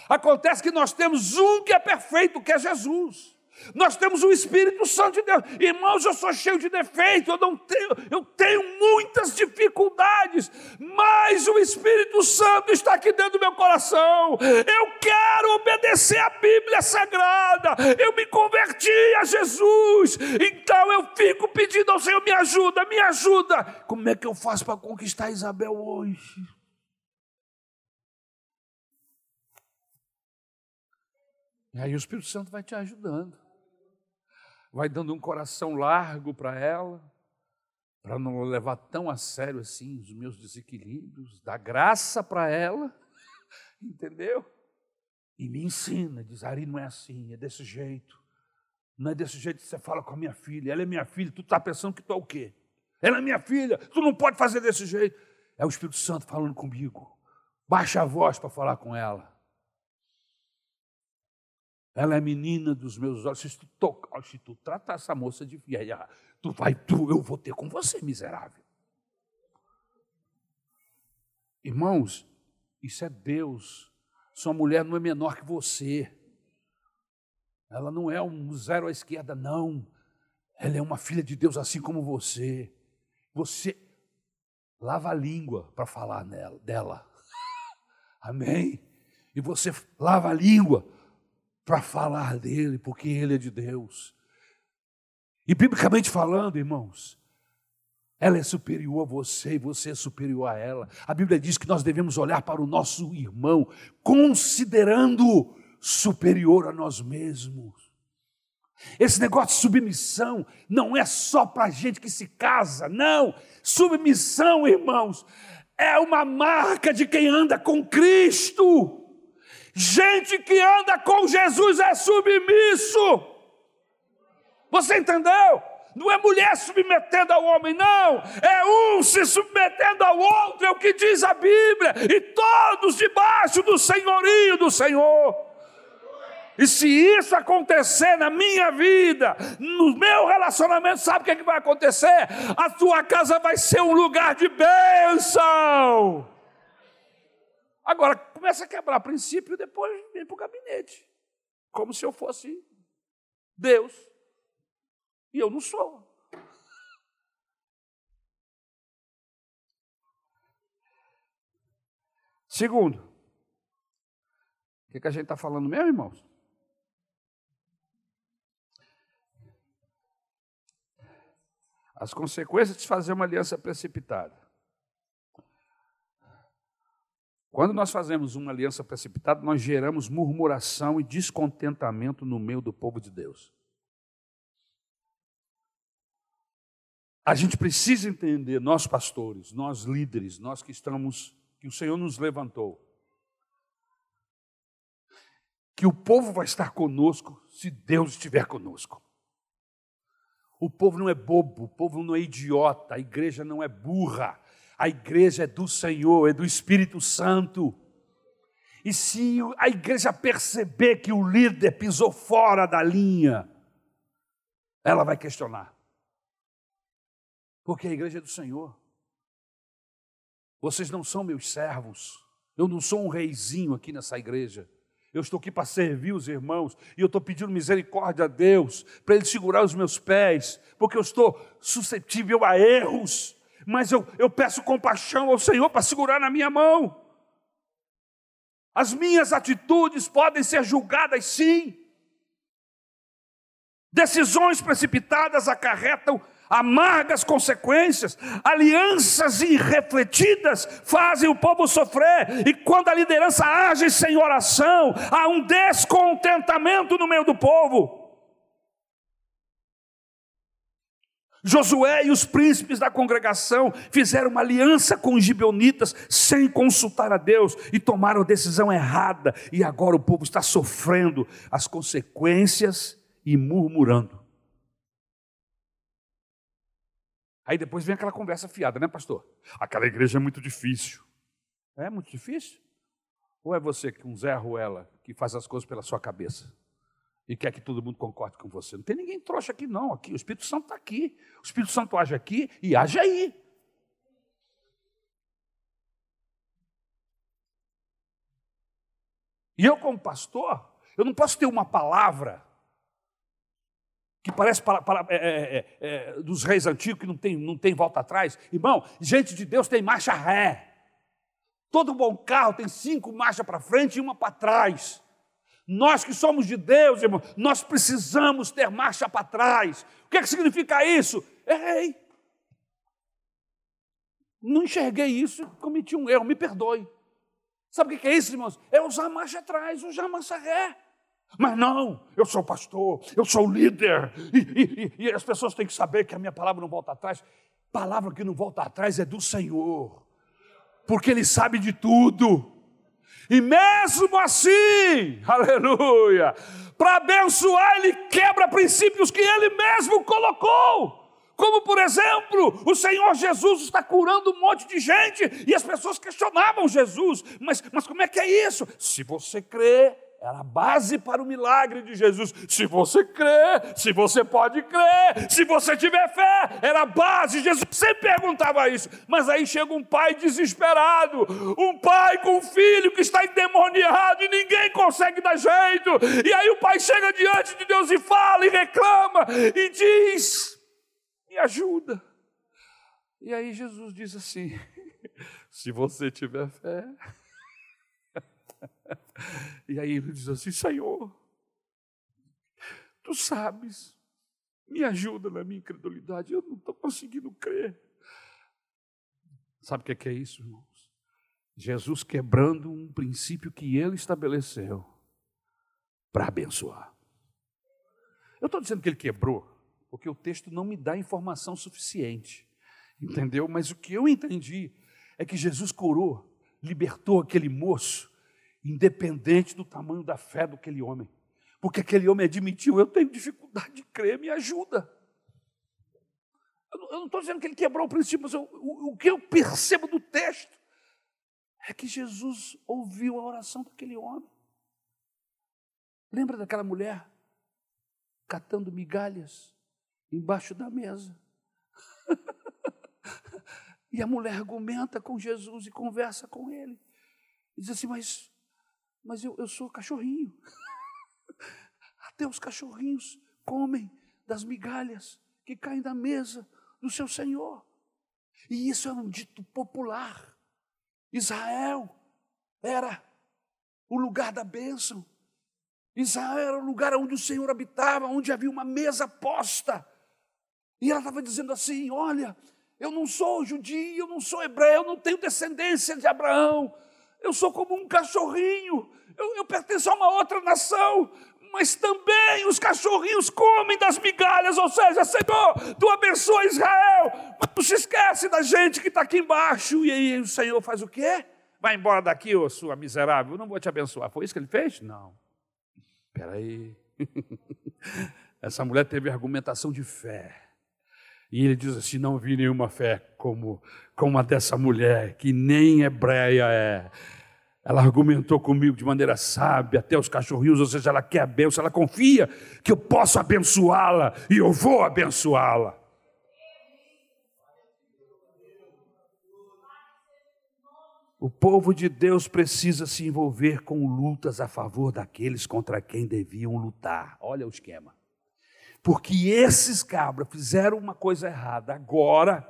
Acontece que nós temos um que é perfeito, que é Jesus. Nós temos o Espírito Santo de Deus. Irmãos, eu sou cheio de defeito, eu não tenho, eu tenho muitas dificuldades, mas o Espírito Santo está aqui dentro do meu coração. Eu quero obedecer a Bíblia Sagrada. Eu me converti a Jesus. Então eu fico pedindo ao Senhor, me ajuda, me ajuda. Como é que eu faço para conquistar Isabel hoje? E aí o Espírito Santo vai te ajudando vai dando um coração largo para ela, para não levar tão a sério assim os meus desequilíbrios, dá graça para ela, entendeu? E me ensina, diz, Ari, não é assim, é desse jeito. Não é desse jeito que você fala com a minha filha. Ela é minha filha, tu está pensando que tu é o quê? Ela é minha filha, tu não pode fazer desse jeito. É o Espírito Santo falando comigo. Baixa a voz para falar com ela. Ela é menina dos meus olhos. Se tu, tocar, se tu tratar essa moça de velha, tu vai, tu, eu vou ter com você, miserável. Irmãos, isso é Deus. Sua mulher não é menor que você. Ela não é um zero à esquerda, não. Ela é uma filha de Deus assim como você. Você lava a língua para falar nela, dela. Amém? E você lava a língua para falar dele, porque ele é de Deus. E biblicamente falando, irmãos, ela é superior a você e você é superior a ela. A Bíblia diz que nós devemos olhar para o nosso irmão, considerando superior a nós mesmos. Esse negócio de submissão não é só para gente que se casa, não. Submissão, irmãos, é uma marca de quem anda com Cristo. Gente que anda com Jesus é submisso. Você entendeu? Não é mulher submetendo ao homem, não. É um se submetendo ao outro, é o que diz a Bíblia. E todos debaixo do senhorio do Senhor. E se isso acontecer na minha vida, no meu relacionamento, sabe o que, é que vai acontecer? A tua casa vai ser um lugar de bênção. Agora, começa a quebrar princípio e depois vem para o gabinete. Como se eu fosse Deus. E eu não sou. Segundo, o que, que a gente está falando mesmo, irmãos? As consequências de fazer uma aliança precipitada. Quando nós fazemos uma aliança precipitada, nós geramos murmuração e descontentamento no meio do povo de Deus. A gente precisa entender, nós pastores, nós líderes, nós que estamos, que o Senhor nos levantou, que o povo vai estar conosco se Deus estiver conosco. O povo não é bobo, o povo não é idiota, a igreja não é burra, a igreja é do Senhor, é do Espírito Santo. E se a igreja perceber que o líder pisou fora da linha, ela vai questionar. Porque a igreja é do Senhor. Vocês não são meus servos. Eu não sou um reizinho aqui nessa igreja. Eu estou aqui para servir os irmãos e eu estou pedindo misericórdia a Deus para Ele segurar os meus pés, porque eu estou suscetível a erros mas eu, eu peço compaixão ao Senhor para segurar na minha mão. As minhas atitudes podem ser julgadas sim. Decisões precipitadas acarretam amargas consequências, alianças irrefletidas fazem o povo sofrer, e quando a liderança age sem oração, há um descontentamento no meio do povo. Josué e os príncipes da congregação fizeram uma aliança com os gibeonitas sem consultar a Deus e tomaram a decisão errada, e agora o povo está sofrendo as consequências e murmurando. Aí depois vem aquela conversa fiada, né, pastor? Aquela igreja é muito difícil. É muito difícil? Ou é você que um Zé Ruela que faz as coisas pela sua cabeça? E quer que todo mundo concorde com você. Não tem ninguém trouxa aqui, não. Aqui, o Espírito Santo está aqui. O Espírito Santo age aqui e age aí. E eu, como pastor, eu não posso ter uma palavra que parece para, para, é, é, é, dos reis antigos que não tem, não tem volta atrás. Irmão, gente de Deus tem marcha ré. Todo bom carro tem cinco marchas para frente e uma para trás. Nós que somos de Deus, irmão, nós precisamos ter marcha para trás. O que, é que significa isso? Errei. Não enxerguei isso, cometi um erro, me perdoe. Sabe o que é isso, irmãos? É usar marcha atrás, usar marcha ré. Mas não, eu sou pastor, eu sou líder, e, e, e, as pessoas têm que saber que a minha palavra não volta atrás. Palavra que não volta atrás é do Senhor, porque Ele sabe de tudo. E mesmo assim, aleluia, para abençoar, Ele quebra princípios que Ele mesmo colocou. Como, por exemplo, o Senhor Jesus está curando um monte de gente e as pessoas questionavam Jesus, mas, mas como é que é isso? Se você crê, era a base para o milagre de Jesus. Se você crê, se você pode crer, se você tiver fé, era a base. Jesus sempre perguntava isso. Mas aí chega um pai desesperado, um pai com um filho que está endemoniado e ninguém consegue dar jeito. E aí o pai chega diante de Deus e fala e reclama e diz: Me ajuda. E aí Jesus diz assim: Se você tiver fé. E aí ele diz assim: Senhor, tu sabes, me ajuda na minha incredulidade, eu não estou conseguindo crer. Sabe o que é, é isso, irmãos? Jesus quebrando um princípio que ele estabeleceu para abençoar. Eu estou dizendo que ele quebrou, porque o texto não me dá informação suficiente, entendeu? Mas o que eu entendi é que Jesus curou, libertou aquele moço independente do tamanho da fé daquele homem. Porque aquele homem admitiu: eu tenho dificuldade de crer, me ajuda. Eu não estou dizendo que ele quebrou o princípio, mas eu, o, o que eu percebo do texto é que Jesus ouviu a oração daquele homem. Lembra daquela mulher catando migalhas embaixo da mesa? e a mulher argumenta com Jesus e conversa com ele. E diz assim: Mas mas eu, eu sou cachorrinho. Até os cachorrinhos comem das migalhas que caem da mesa do seu Senhor. E isso é um dito popular. Israel era o lugar da bênção. Israel era o lugar onde o Senhor habitava, onde havia uma mesa posta. E ela estava dizendo assim: Olha, eu não sou judia, eu não sou hebreu, eu não tenho descendência de Abraão, eu sou como um cachorrinho, eu, eu pertenço a uma outra nação, mas também os cachorrinhos comem das migalhas, ou seja, Senhor, tu abençoa Israel, mas tu se esquece da gente que está aqui embaixo, e aí o Senhor faz o quê? Vai embora daqui, ô sua miserável, eu não vou te abençoar. Foi isso que ele fez? Não. Espera aí. Essa mulher teve argumentação de fé. E ele diz assim: não vi nenhuma fé como, como a dessa mulher, que nem hebreia é ela argumentou comigo de maneira sábia, até os cachorrinhos, ou seja, ela quer a bênção, ela confia que eu posso abençoá-la e eu vou abençoá-la. O povo de Deus precisa se envolver com lutas a favor daqueles contra quem deviam lutar. Olha o esquema. Porque esses cabras fizeram uma coisa errada. Agora,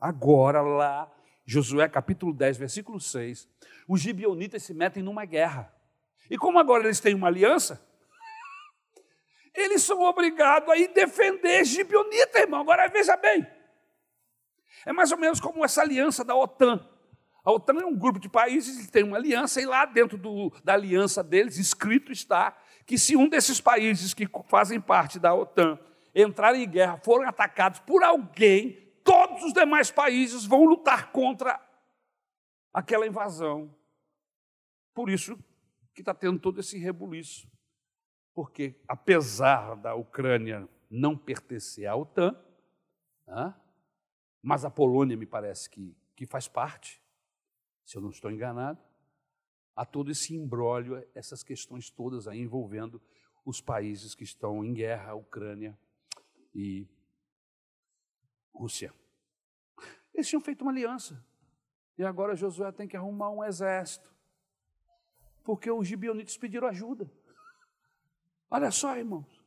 agora lá, Josué capítulo 10, versículo 6, os gibionitas se metem numa guerra. E como agora eles têm uma aliança, eles são obrigados a ir defender Gibionita, irmão. Agora veja bem. É mais ou menos como essa aliança da OTAN. A OTAN é um grupo de países que tem uma aliança, e lá dentro do, da aliança deles, escrito está que se um desses países que fazem parte da OTAN entrarem em guerra, forem atacados por alguém, todos os demais países vão lutar contra aquela invasão. Por isso que está tendo todo esse rebuliço. Porque, apesar da Ucrânia não pertencer à OTAN, mas a Polônia me parece que, que faz parte, se eu não estou enganado, há todo esse embrólio, essas questões todas aí envolvendo os países que estão em guerra, a Ucrânia e Rússia. Eles tinham feito uma aliança. E agora Josué tem que arrumar um exército. Porque os gibionitas pediram ajuda. Olha só, irmãos.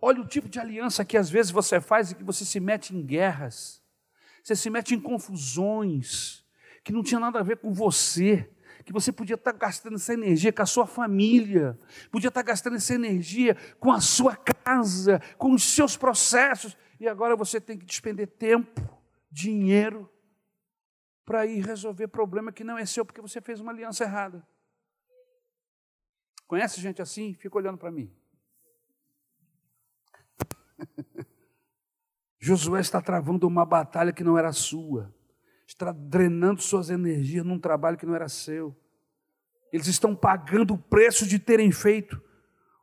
Olha o tipo de aliança que às vezes você faz e que você se mete em guerras, você se mete em confusões, que não tinha nada a ver com você, que você podia estar gastando essa energia com a sua família, podia estar gastando essa energia com a sua casa, com os seus processos, e agora você tem que despender tempo, dinheiro, para ir resolver problema que não é seu, porque você fez uma aliança errada. Conhece gente assim? Fica olhando para mim. Josué está travando uma batalha que não era sua, está drenando suas energias num trabalho que não era seu. Eles estão pagando o preço de terem feito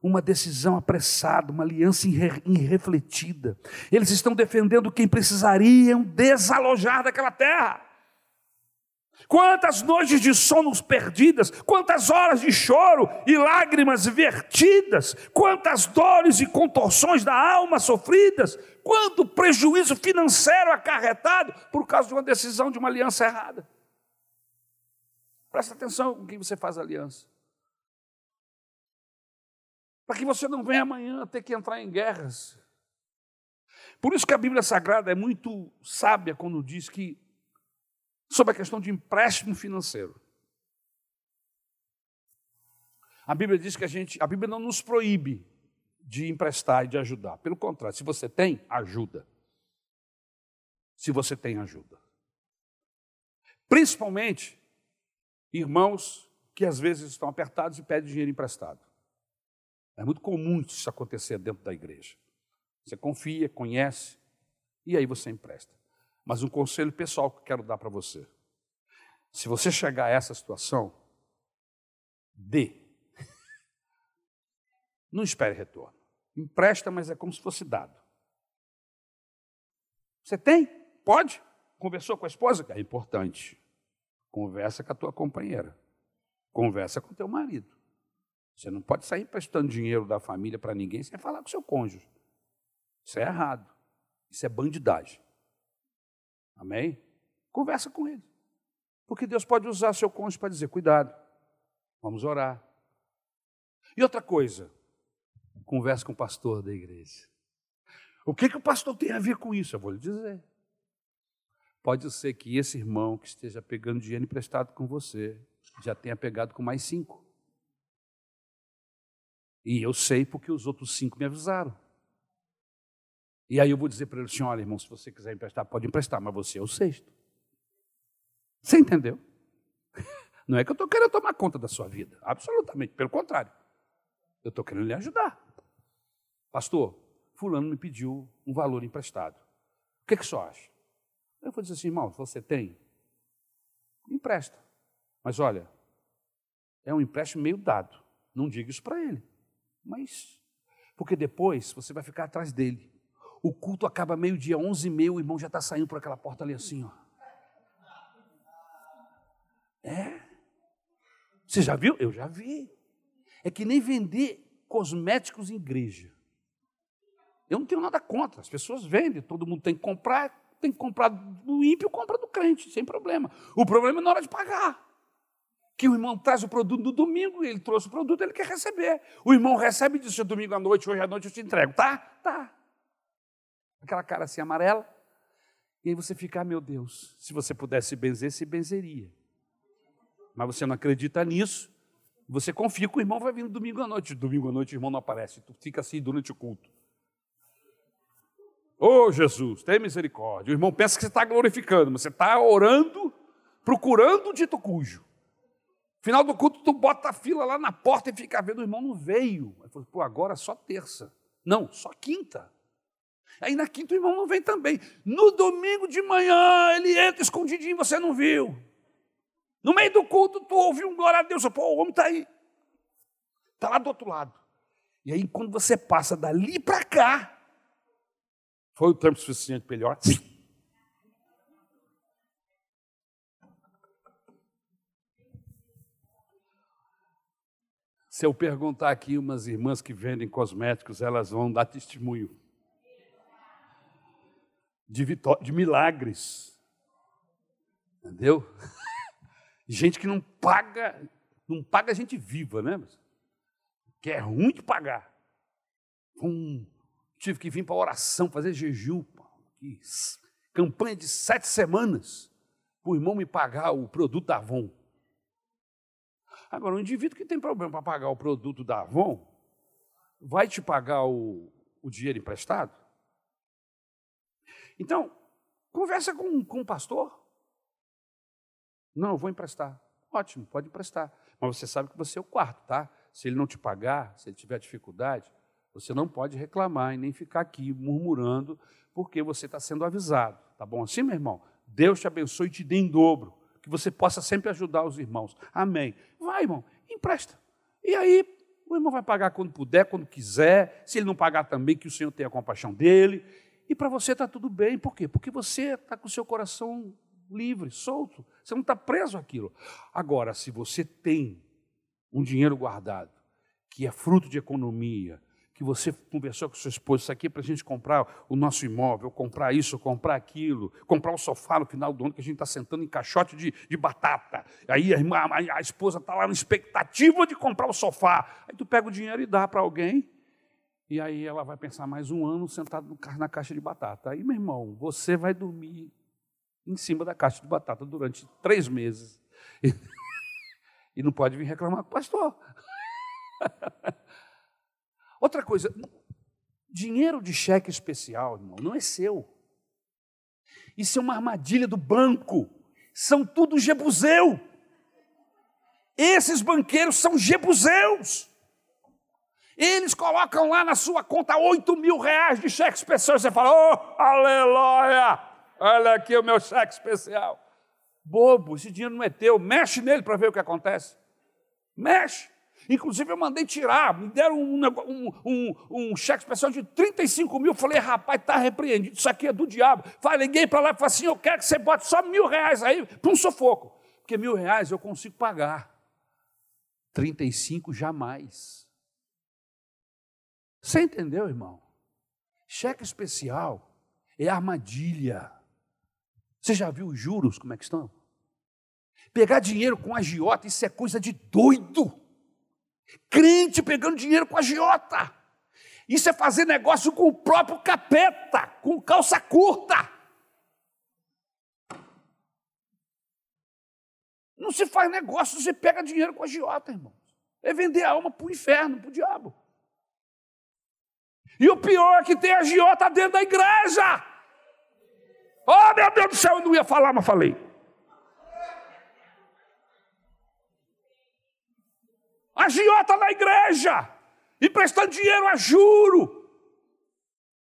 uma decisão apressada, uma aliança irrefletida. Eles estão defendendo quem precisariam desalojar daquela terra. Quantas noites de sonos perdidas, quantas horas de choro e lágrimas vertidas, quantas dores e contorções da alma sofridas, quanto prejuízo financeiro acarretado por causa de uma decisão de uma aliança errada. Presta atenção com quem você faz aliança. Para que você não venha amanhã ter que entrar em guerras. Por isso que a Bíblia Sagrada é muito sábia quando diz que sobre a questão de empréstimo financeiro. A Bíblia diz que a gente, a Bíblia não nos proíbe de emprestar e de ajudar. Pelo contrário, se você tem, ajuda. Se você tem, ajuda. Principalmente irmãos que às vezes estão apertados e pedem dinheiro emprestado. É muito comum isso acontecer dentro da igreja. Você confia, conhece, e aí você empresta. Mas um conselho pessoal que eu quero dar para você. Se você chegar a essa situação, dê. Não espere retorno. Empresta, mas é como se fosse dado. Você tem? Pode? Conversou com a esposa? É importante. Conversa com a tua companheira. Conversa com o teu marido. Você não pode sair prestando dinheiro da família para ninguém sem falar com seu cônjuge. Isso é errado. Isso é bandidagem. Amém? Conversa com ele. Porque Deus pode usar seu cônjuge para dizer: cuidado, vamos orar. E outra coisa, conversa com o pastor da igreja. O que, que o pastor tem a ver com isso? Eu vou lhe dizer. Pode ser que esse irmão que esteja pegando dinheiro emprestado com você já tenha pegado com mais cinco. E eu sei porque os outros cinco me avisaram. E aí eu vou dizer para ele assim: olha, irmão, se você quiser emprestar, pode emprestar, mas você é o sexto. Você entendeu? Não é que eu estou querendo tomar conta da sua vida, absolutamente, pelo contrário. Eu estou querendo lhe ajudar. Pastor, fulano me pediu um valor emprestado. O que, que o senhor acha? Eu vou dizer assim, irmão, você tem, empresta. Mas olha, é um empréstimo meio dado. Não diga isso para ele. Mas, porque depois você vai ficar atrás dele. O culto acaba meio-dia, onze e meio, o irmão já está saindo por aquela porta ali assim, ó. É. Você já viu? Eu já vi. É que nem vender cosméticos em igreja. Eu não tenho nada contra. As pessoas vendem, todo mundo tem que comprar, tem que comprar do ímpio, compra do crente, sem problema. O problema é na hora de pagar. Que o irmão traz o produto no domingo, ele trouxe o produto, ele quer receber. O irmão recebe e diz: domingo à noite, hoje à noite eu te entrego. Tá? Tá. Aquela cara assim amarela. E aí você fica, ah, meu Deus, se você pudesse benzer, se benzeria mas você não acredita nisso, você confia que o irmão vai vir no domingo à noite. Domingo à noite o irmão não aparece, tu fica assim durante o culto. Ô oh, Jesus, tem misericórdia. O irmão pensa que você está glorificando, mas você está orando, procurando o dito cujo. Final do culto, tu bota a fila lá na porta e fica vendo, o irmão não veio. Aí falou, pô, agora só terça. Não, só quinta. Aí na quinta o irmão não vem também. No domingo de manhã ele entra escondidinho, você não viu. No meio do culto, tu ouviu um glória a Deus. Pô, o homem está aí. Está lá do outro lado. E aí, quando você passa dali para cá, foi o tempo suficiente para ele. Se eu perguntar aqui umas irmãs que vendem cosméticos, elas vão dar testemunho de, de milagres. Entendeu? Gente que não paga, não paga gente viva, né? Que é ruim de pagar. Hum, tive que vir para oração, fazer jejum, campanha de sete semanas, para o irmão me pagar o produto da Avon. Agora, um indivíduo que tem problema para pagar o produto da Avon, vai te pagar o, o dinheiro emprestado? Então, conversa com, com o pastor. Não, eu vou emprestar. Ótimo, pode emprestar. Mas você sabe que você é o quarto, tá? Se ele não te pagar, se ele tiver dificuldade, você não pode reclamar e nem ficar aqui murmurando, porque você está sendo avisado. Tá bom assim, meu irmão? Deus te abençoe e te dê em dobro. Que você possa sempre ajudar os irmãos. Amém. Vai, irmão, empresta. E aí, o irmão vai pagar quando puder, quando quiser. Se ele não pagar também, que o Senhor tenha compaixão dele. E para você está tudo bem. Por quê? Porque você está com o seu coração livre, solto. Você não está preso àquilo. Agora, se você tem um dinheiro guardado, que é fruto de economia, que você conversou com sua esposa, isso aqui é para a gente comprar o nosso imóvel, comprar isso, comprar aquilo, comprar o sofá no final do ano que a gente está sentando em caixote de, de batata. Aí a, irmã, a, a esposa está lá na expectativa de comprar o sofá. Aí tu pega o dinheiro e dá para alguém, e aí ela vai pensar mais um ano sentado na caixa de batata. Aí, meu irmão, você vai dormir em cima da caixa de batata durante três meses. E, e não pode vir reclamar com o pastor. Outra coisa, dinheiro de cheque especial, irmão, não é seu. Isso é uma armadilha do banco. São tudo jebuseu. Esses banqueiros são jebuseus. Eles colocam lá na sua conta 8 mil reais de cheque especial. Você fala, oh, aleluia! Olha aqui o meu cheque especial. Bobo, esse dinheiro não é teu. Mexe nele para ver o que acontece. Mexe. Inclusive, eu mandei tirar, me deram um, um, um, um cheque especial de 35 mil. Falei, rapaz, está repreendido, isso aqui é do diabo. Falei, liguei para lá e falei assim: eu quero que você bote só mil reais aí para um sufoco. Porque mil reais eu consigo pagar. 35 jamais. Você entendeu, irmão? Cheque especial é armadilha. Você já viu os juros como é que estão? Pegar dinheiro com agiota, isso é coisa de doido. Crente pegando dinheiro com agiota. Isso é fazer negócio com o próprio capeta, com calça curta. Não se faz negócio, você pega dinheiro com agiota, irmão. É vender a alma para o inferno, para o diabo. E o pior é que tem agiota dentro da igreja. Oh, meu Deus do céu, eu não ia falar, mas falei. Agiota na igreja, emprestando dinheiro a juro.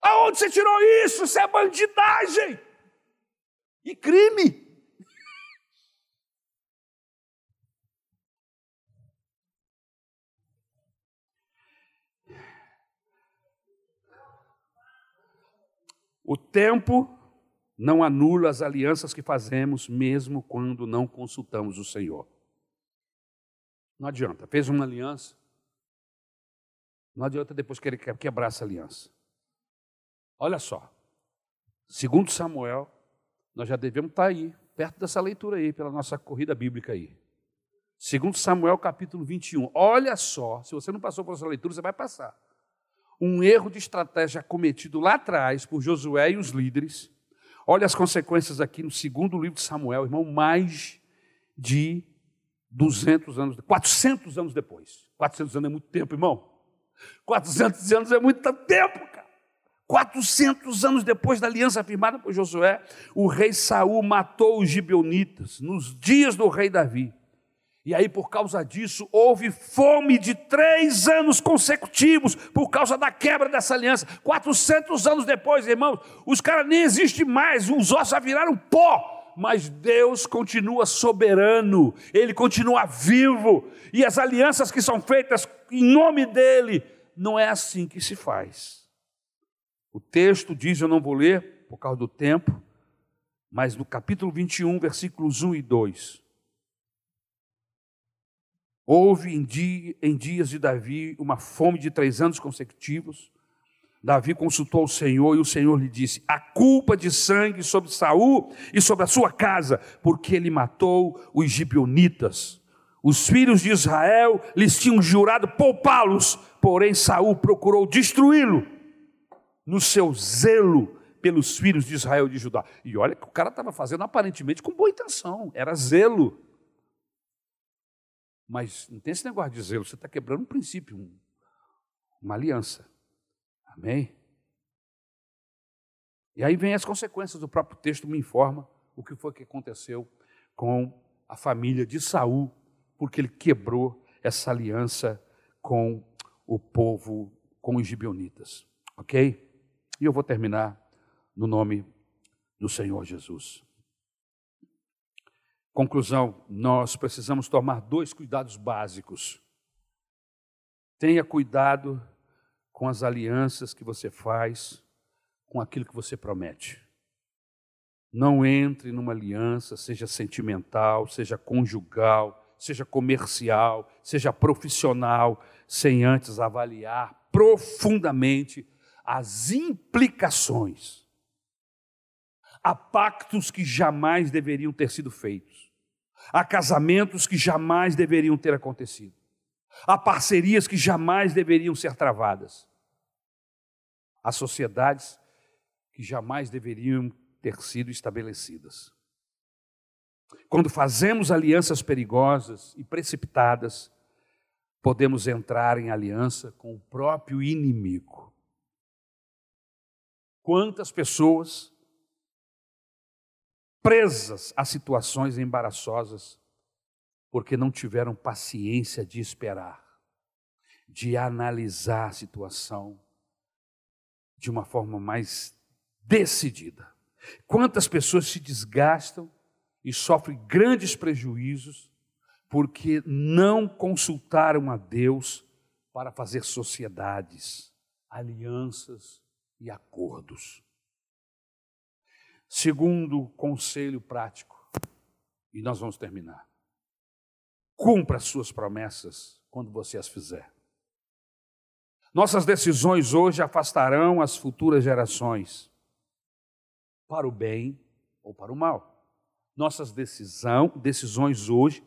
Aonde você tirou isso? Isso é bandidagem e crime. O tempo não anula as alianças que fazemos, mesmo quando não consultamos o Senhor. Não adianta, fez uma aliança, não adianta depois querer quebrar essa aliança. Olha só, segundo Samuel, nós já devemos estar aí, perto dessa leitura aí, pela nossa corrida bíblica aí. Segundo Samuel, capítulo 21. Olha só, se você não passou por essa leitura, você vai passar. Um erro de estratégia cometido lá atrás por Josué e os líderes, Olha as consequências aqui no segundo livro de Samuel, irmão, mais de 200 anos, 400 anos depois. 400 anos é muito tempo, irmão. 400 anos é muito tempo, cara. 400 anos depois da aliança firmada por Josué, o rei Saul matou os gibeonitas nos dias do rei Davi. E aí, por causa disso, houve fome de três anos consecutivos, por causa da quebra dessa aliança. 400 anos depois, irmãos, os caras nem existem mais, os ossos já viraram pó. Mas Deus continua soberano, Ele continua vivo, e as alianças que são feitas em nome dEle, não é assim que se faz. O texto diz, eu não vou ler por causa do tempo, mas no capítulo 21, versículos 1 e 2 Houve em, em dias de Davi uma fome de três anos consecutivos. Davi consultou o Senhor e o Senhor lhe disse: A culpa de sangue sobre Saul e sobre a sua casa, porque ele matou os gibeonitas. Os filhos de Israel lhes tinham jurado poupá-los, porém Saul procurou destruí-lo. no seu zelo pelos filhos de Israel e de Judá. E olha que o cara estava fazendo aparentemente com boa intenção, era zelo. Mas não tem esse negócio de zelo, você está quebrando um princípio, um, uma aliança. Amém? E aí vem as consequências, o próprio texto me informa o que foi que aconteceu com a família de Saul, porque ele quebrou essa aliança com o povo, com os gibeonitas. Ok? E eu vou terminar no nome do Senhor Jesus. Conclusão: nós precisamos tomar dois cuidados básicos. Tenha cuidado com as alianças que você faz, com aquilo que você promete. Não entre numa aliança, seja sentimental, seja conjugal, seja comercial, seja profissional, sem antes avaliar profundamente as implicações. Há pactos que jamais deveriam ter sido feitos. Há casamentos que jamais deveriam ter acontecido. Há parcerias que jamais deveriam ser travadas. Há sociedades que jamais deveriam ter sido estabelecidas. Quando fazemos alianças perigosas e precipitadas, podemos entrar em aliança com o próprio inimigo. Quantas pessoas presas a situações embaraçosas porque não tiveram paciência de esperar, de analisar a situação de uma forma mais decidida. Quantas pessoas se desgastam e sofrem grandes prejuízos porque não consultaram a Deus para fazer sociedades, alianças e acordos. Segundo conselho prático, e nós vamos terminar. Cumpra as suas promessas quando você as fizer. Nossas decisões hoje afastarão as futuras gerações para o bem ou para o mal. Nossas decisão, decisões hoje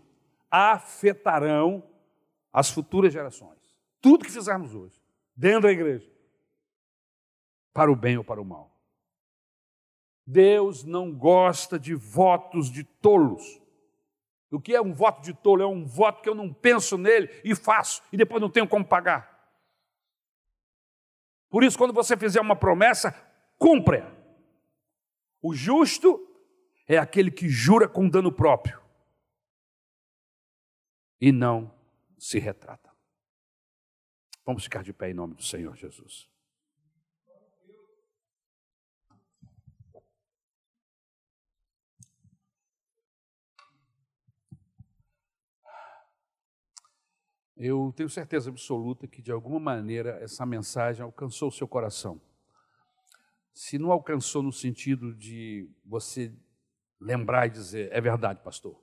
afetarão as futuras gerações. Tudo que fizermos hoje, dentro da igreja, para o bem ou para o mal. Deus não gosta de votos de tolos. O que é um voto de tolo? É um voto que eu não penso nele e faço, e depois não tenho como pagar. Por isso, quando você fizer uma promessa, cumpra. O justo é aquele que jura com dano próprio e não se retrata. Vamos ficar de pé em nome do Senhor Jesus. Eu tenho certeza absoluta que, de alguma maneira, essa mensagem alcançou o seu coração. Se não alcançou no sentido de você lembrar e dizer: é verdade, pastor,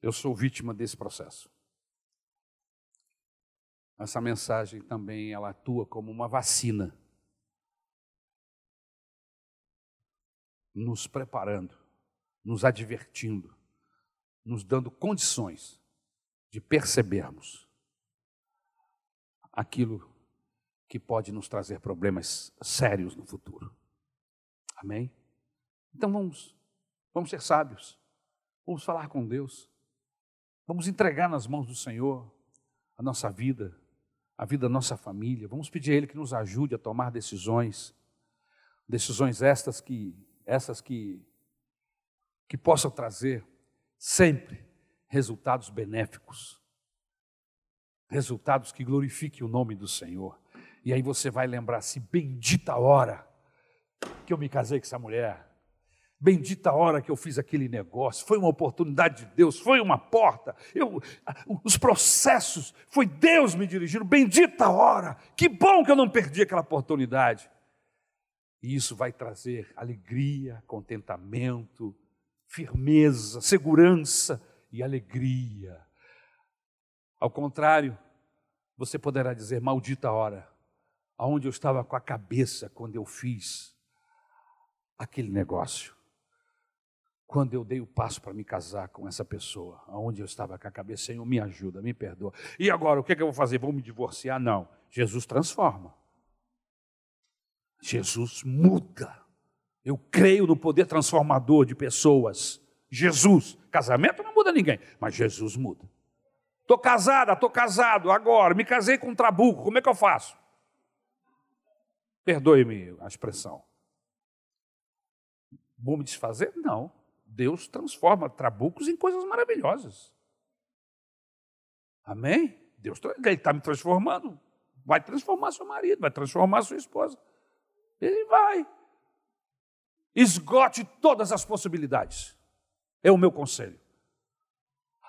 eu sou vítima desse processo. Essa mensagem também ela atua como uma vacina, nos preparando, nos advertindo, nos dando condições de percebermos aquilo que pode nos trazer problemas sérios no futuro. Amém? Então vamos, vamos ser sábios, vamos falar com Deus, vamos entregar nas mãos do Senhor a nossa vida, a vida da nossa família, vamos pedir a Ele que nos ajude a tomar decisões, decisões estas que, essas que, que possam trazer sempre resultados benéficos, resultados que glorifiquem o nome do Senhor. E aí você vai lembrar assim: bendita hora que eu me casei com essa mulher. Bendita hora que eu fiz aquele negócio, foi uma oportunidade de Deus, foi uma porta. Eu, os processos, foi Deus me dirigindo. Bendita hora, que bom que eu não perdi aquela oportunidade. E isso vai trazer alegria, contentamento, firmeza, segurança e alegria. Ao contrário, você poderá dizer: maldita hora, aonde eu estava com a cabeça quando eu fiz aquele negócio. Quando eu dei o passo para me casar com essa pessoa, aonde eu estava com a cabeça, Senhor, me ajuda, me perdoa. E agora, o que, é que eu vou fazer? Vou me divorciar? Não. Jesus transforma. Jesus muda. Eu creio no poder transformador de pessoas. Jesus. Casamento não muda ninguém, mas Jesus muda. Estou casada, estou casado agora, me casei com um trabuco, como é que eu faço? Perdoe-me a expressão. Vou me desfazer? Não. Deus transforma trabucos em coisas maravilhosas. Amém? Deus está me transformando. Vai transformar seu marido, vai transformar sua esposa. Ele vai. Esgote todas as possibilidades. É o meu conselho.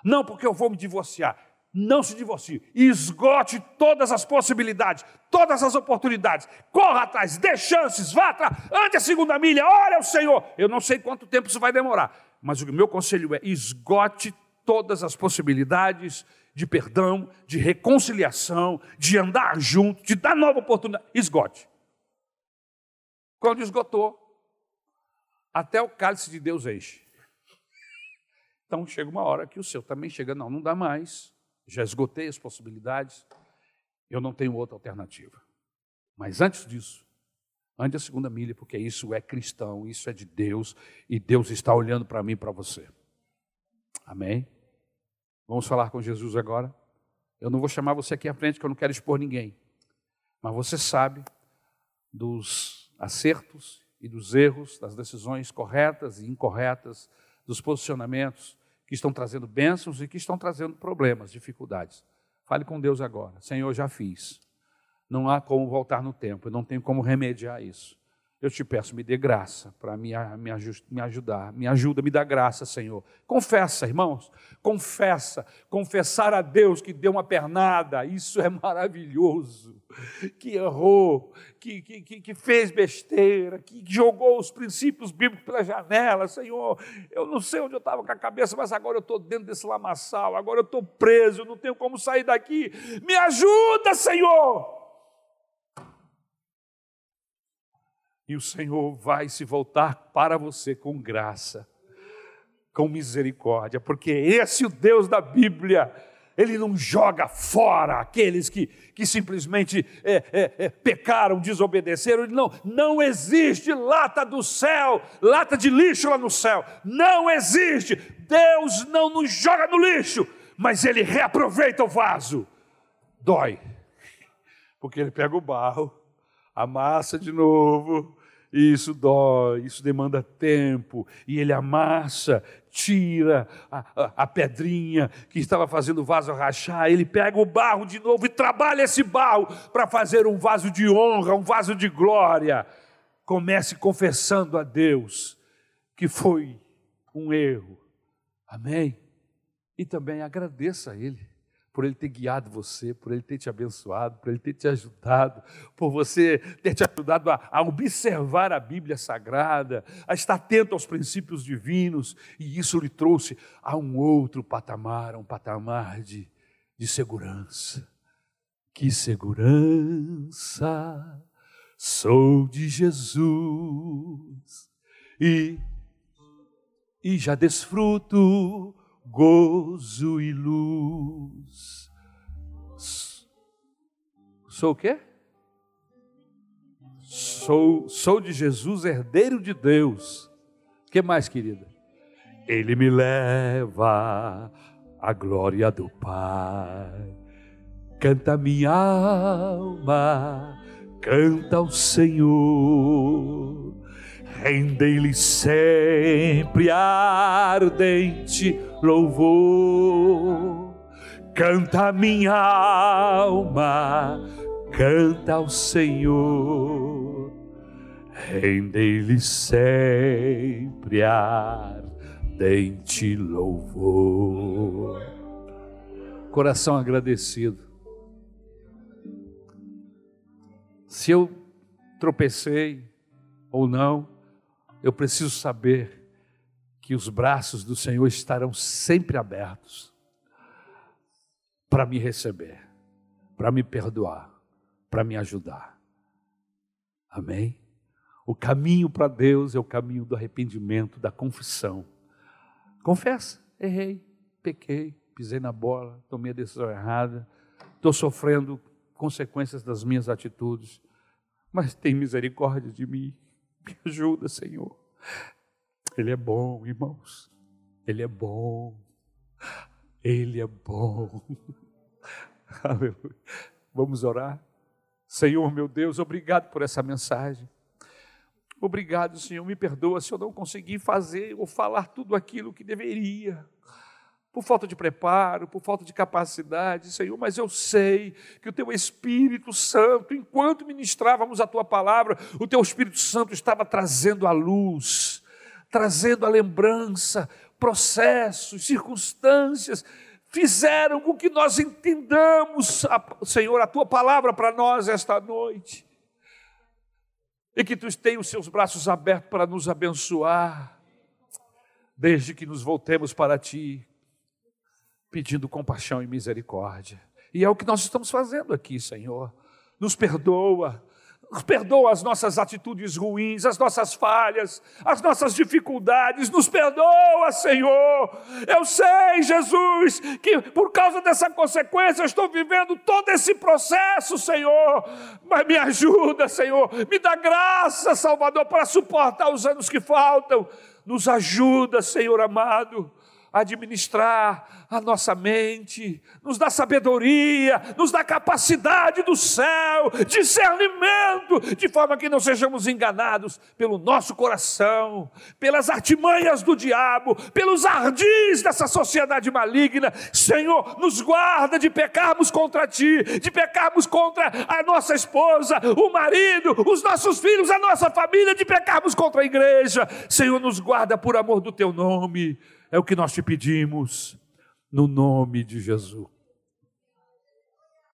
Não porque eu vou me divorciar. Não se divorcie. Esgote todas as possibilidades, todas as oportunidades. Corra atrás, dê chances, vá atrás, ande a segunda milha, ore ao Senhor. Eu não sei quanto tempo isso vai demorar, mas o meu conselho é: esgote todas as possibilidades de perdão, de reconciliação, de andar junto, de dar nova oportunidade. Esgote. Quando esgotou, até o cálice de Deus enche. Então chega uma hora que o seu também chega, não, não dá mais, já esgotei as possibilidades, eu não tenho outra alternativa. Mas antes disso, ande a segunda milha, porque isso é cristão, isso é de Deus, e Deus está olhando para mim e para você. Amém? Vamos falar com Jesus agora? Eu não vou chamar você aqui à frente, porque eu não quero expor ninguém. Mas você sabe dos acertos e dos erros, das decisões corretas e incorretas, dos posicionamentos que estão trazendo bênçãos e que estão trazendo problemas, dificuldades. Fale com Deus agora. Senhor, já fiz. Não há como voltar no tempo, eu não tenho como remediar isso. Eu te peço, me dê graça para me, me, me ajudar. Me ajuda, me dá graça, Senhor. Confessa, irmãos. Confessa. Confessar a Deus que deu uma pernada. Isso é maravilhoso. Que errou, que, que, que fez besteira, que jogou os princípios bíblicos pela janela. Senhor, eu não sei onde eu estava com a cabeça, mas agora eu estou dentro desse lamaçal. Agora eu estou preso, eu não tenho como sair daqui. Me ajuda, Senhor. E o Senhor vai se voltar para você com graça, com misericórdia, porque esse é o Deus da Bíblia. Ele não joga fora aqueles que, que simplesmente é, é, é, pecaram, desobedeceram. Não, não existe lata do céu, lata de lixo lá no céu. Não existe. Deus não nos joga no lixo, mas Ele reaproveita o vaso. Dói, porque Ele pega o barro, amassa de novo, isso dói, isso demanda tempo. E ele amassa, tira a, a, a, pedrinha que estava fazendo o vaso rachar, ele pega o barro de novo e trabalha esse barro para fazer um vaso de honra, um vaso de glória. Comece confessando a Deus que foi um erro. Amém? E também agradeça a Ele por Ele ter guiado você, por Ele ter te abençoado, por Ele ter te ajudado, por você ter te ajudado a, a, observar a Bíblia Sagrada, a estar atento aos princípios divinos, e isso lhe trouxe a um outro patamar, um patamar de, de segurança. Que segurança sou de Jesus e, e já desfruto gozo e luz. Sou o quê? Sou, sou de Jesus, herdeiro de Deus. O que mais, querida? Ele me leva à glória do Pai. Canta minha alma, canta ao Senhor. Rendei-lhe sempre ardente louvor. Canta minha alma, canta ao Senhor. Rendei-lhe sempre ardente louvor. Coração agradecido. Se eu tropecei ou não, eu preciso saber que os braços do Senhor estarão sempre abertos para me receber, para me perdoar, para me ajudar. Amém? O caminho para Deus é o caminho do arrependimento, da confissão. Confessa, errei, pequei, pisei na bola, tomei a decisão errada, estou sofrendo consequências das minhas atitudes, mas tem misericórdia de mim. Me ajuda, Senhor. Ele é bom, irmãos. Ele é bom. Ele é bom. Aleluia. Vamos orar? Senhor, meu Deus, obrigado por essa mensagem. Obrigado, Senhor. Me perdoa se eu não consegui fazer ou falar tudo aquilo que deveria por falta de preparo, por falta de capacidade, Senhor, mas eu sei que o Teu Espírito Santo, enquanto ministrávamos a Tua palavra, o Teu Espírito Santo estava trazendo a luz, trazendo a lembrança, processos, circunstâncias, fizeram com que nós entendamos, Senhor, a Tua palavra para nós esta noite. E que Tu tenha os Seus braços abertos para nos abençoar, desde que nos voltemos para Ti pedindo compaixão e misericórdia. E é o que nós estamos fazendo aqui, Senhor. Nos perdoa, perdoa as nossas atitudes ruins, as nossas falhas, as nossas dificuldades, nos perdoa, Senhor. Eu sei, Jesus, que por causa dessa consequência eu estou vivendo todo esse processo, Senhor. Mas me ajuda, Senhor, me dá graça, Salvador, para suportar os anos que faltam. Nos ajuda, Senhor amado administrar a nossa mente, nos dá sabedoria, nos dá capacidade do céu, discernimento, de forma que não sejamos enganados pelo nosso coração, pelas artimanhas do diabo, pelos ardis dessa sociedade maligna. Senhor, nos guarda de pecarmos contra ti, de pecarmos contra a nossa esposa, o marido, os nossos filhos, a nossa família, de pecarmos contra a igreja. Senhor, nos guarda por amor do teu nome. É o que nós te pedimos, no nome de Jesus.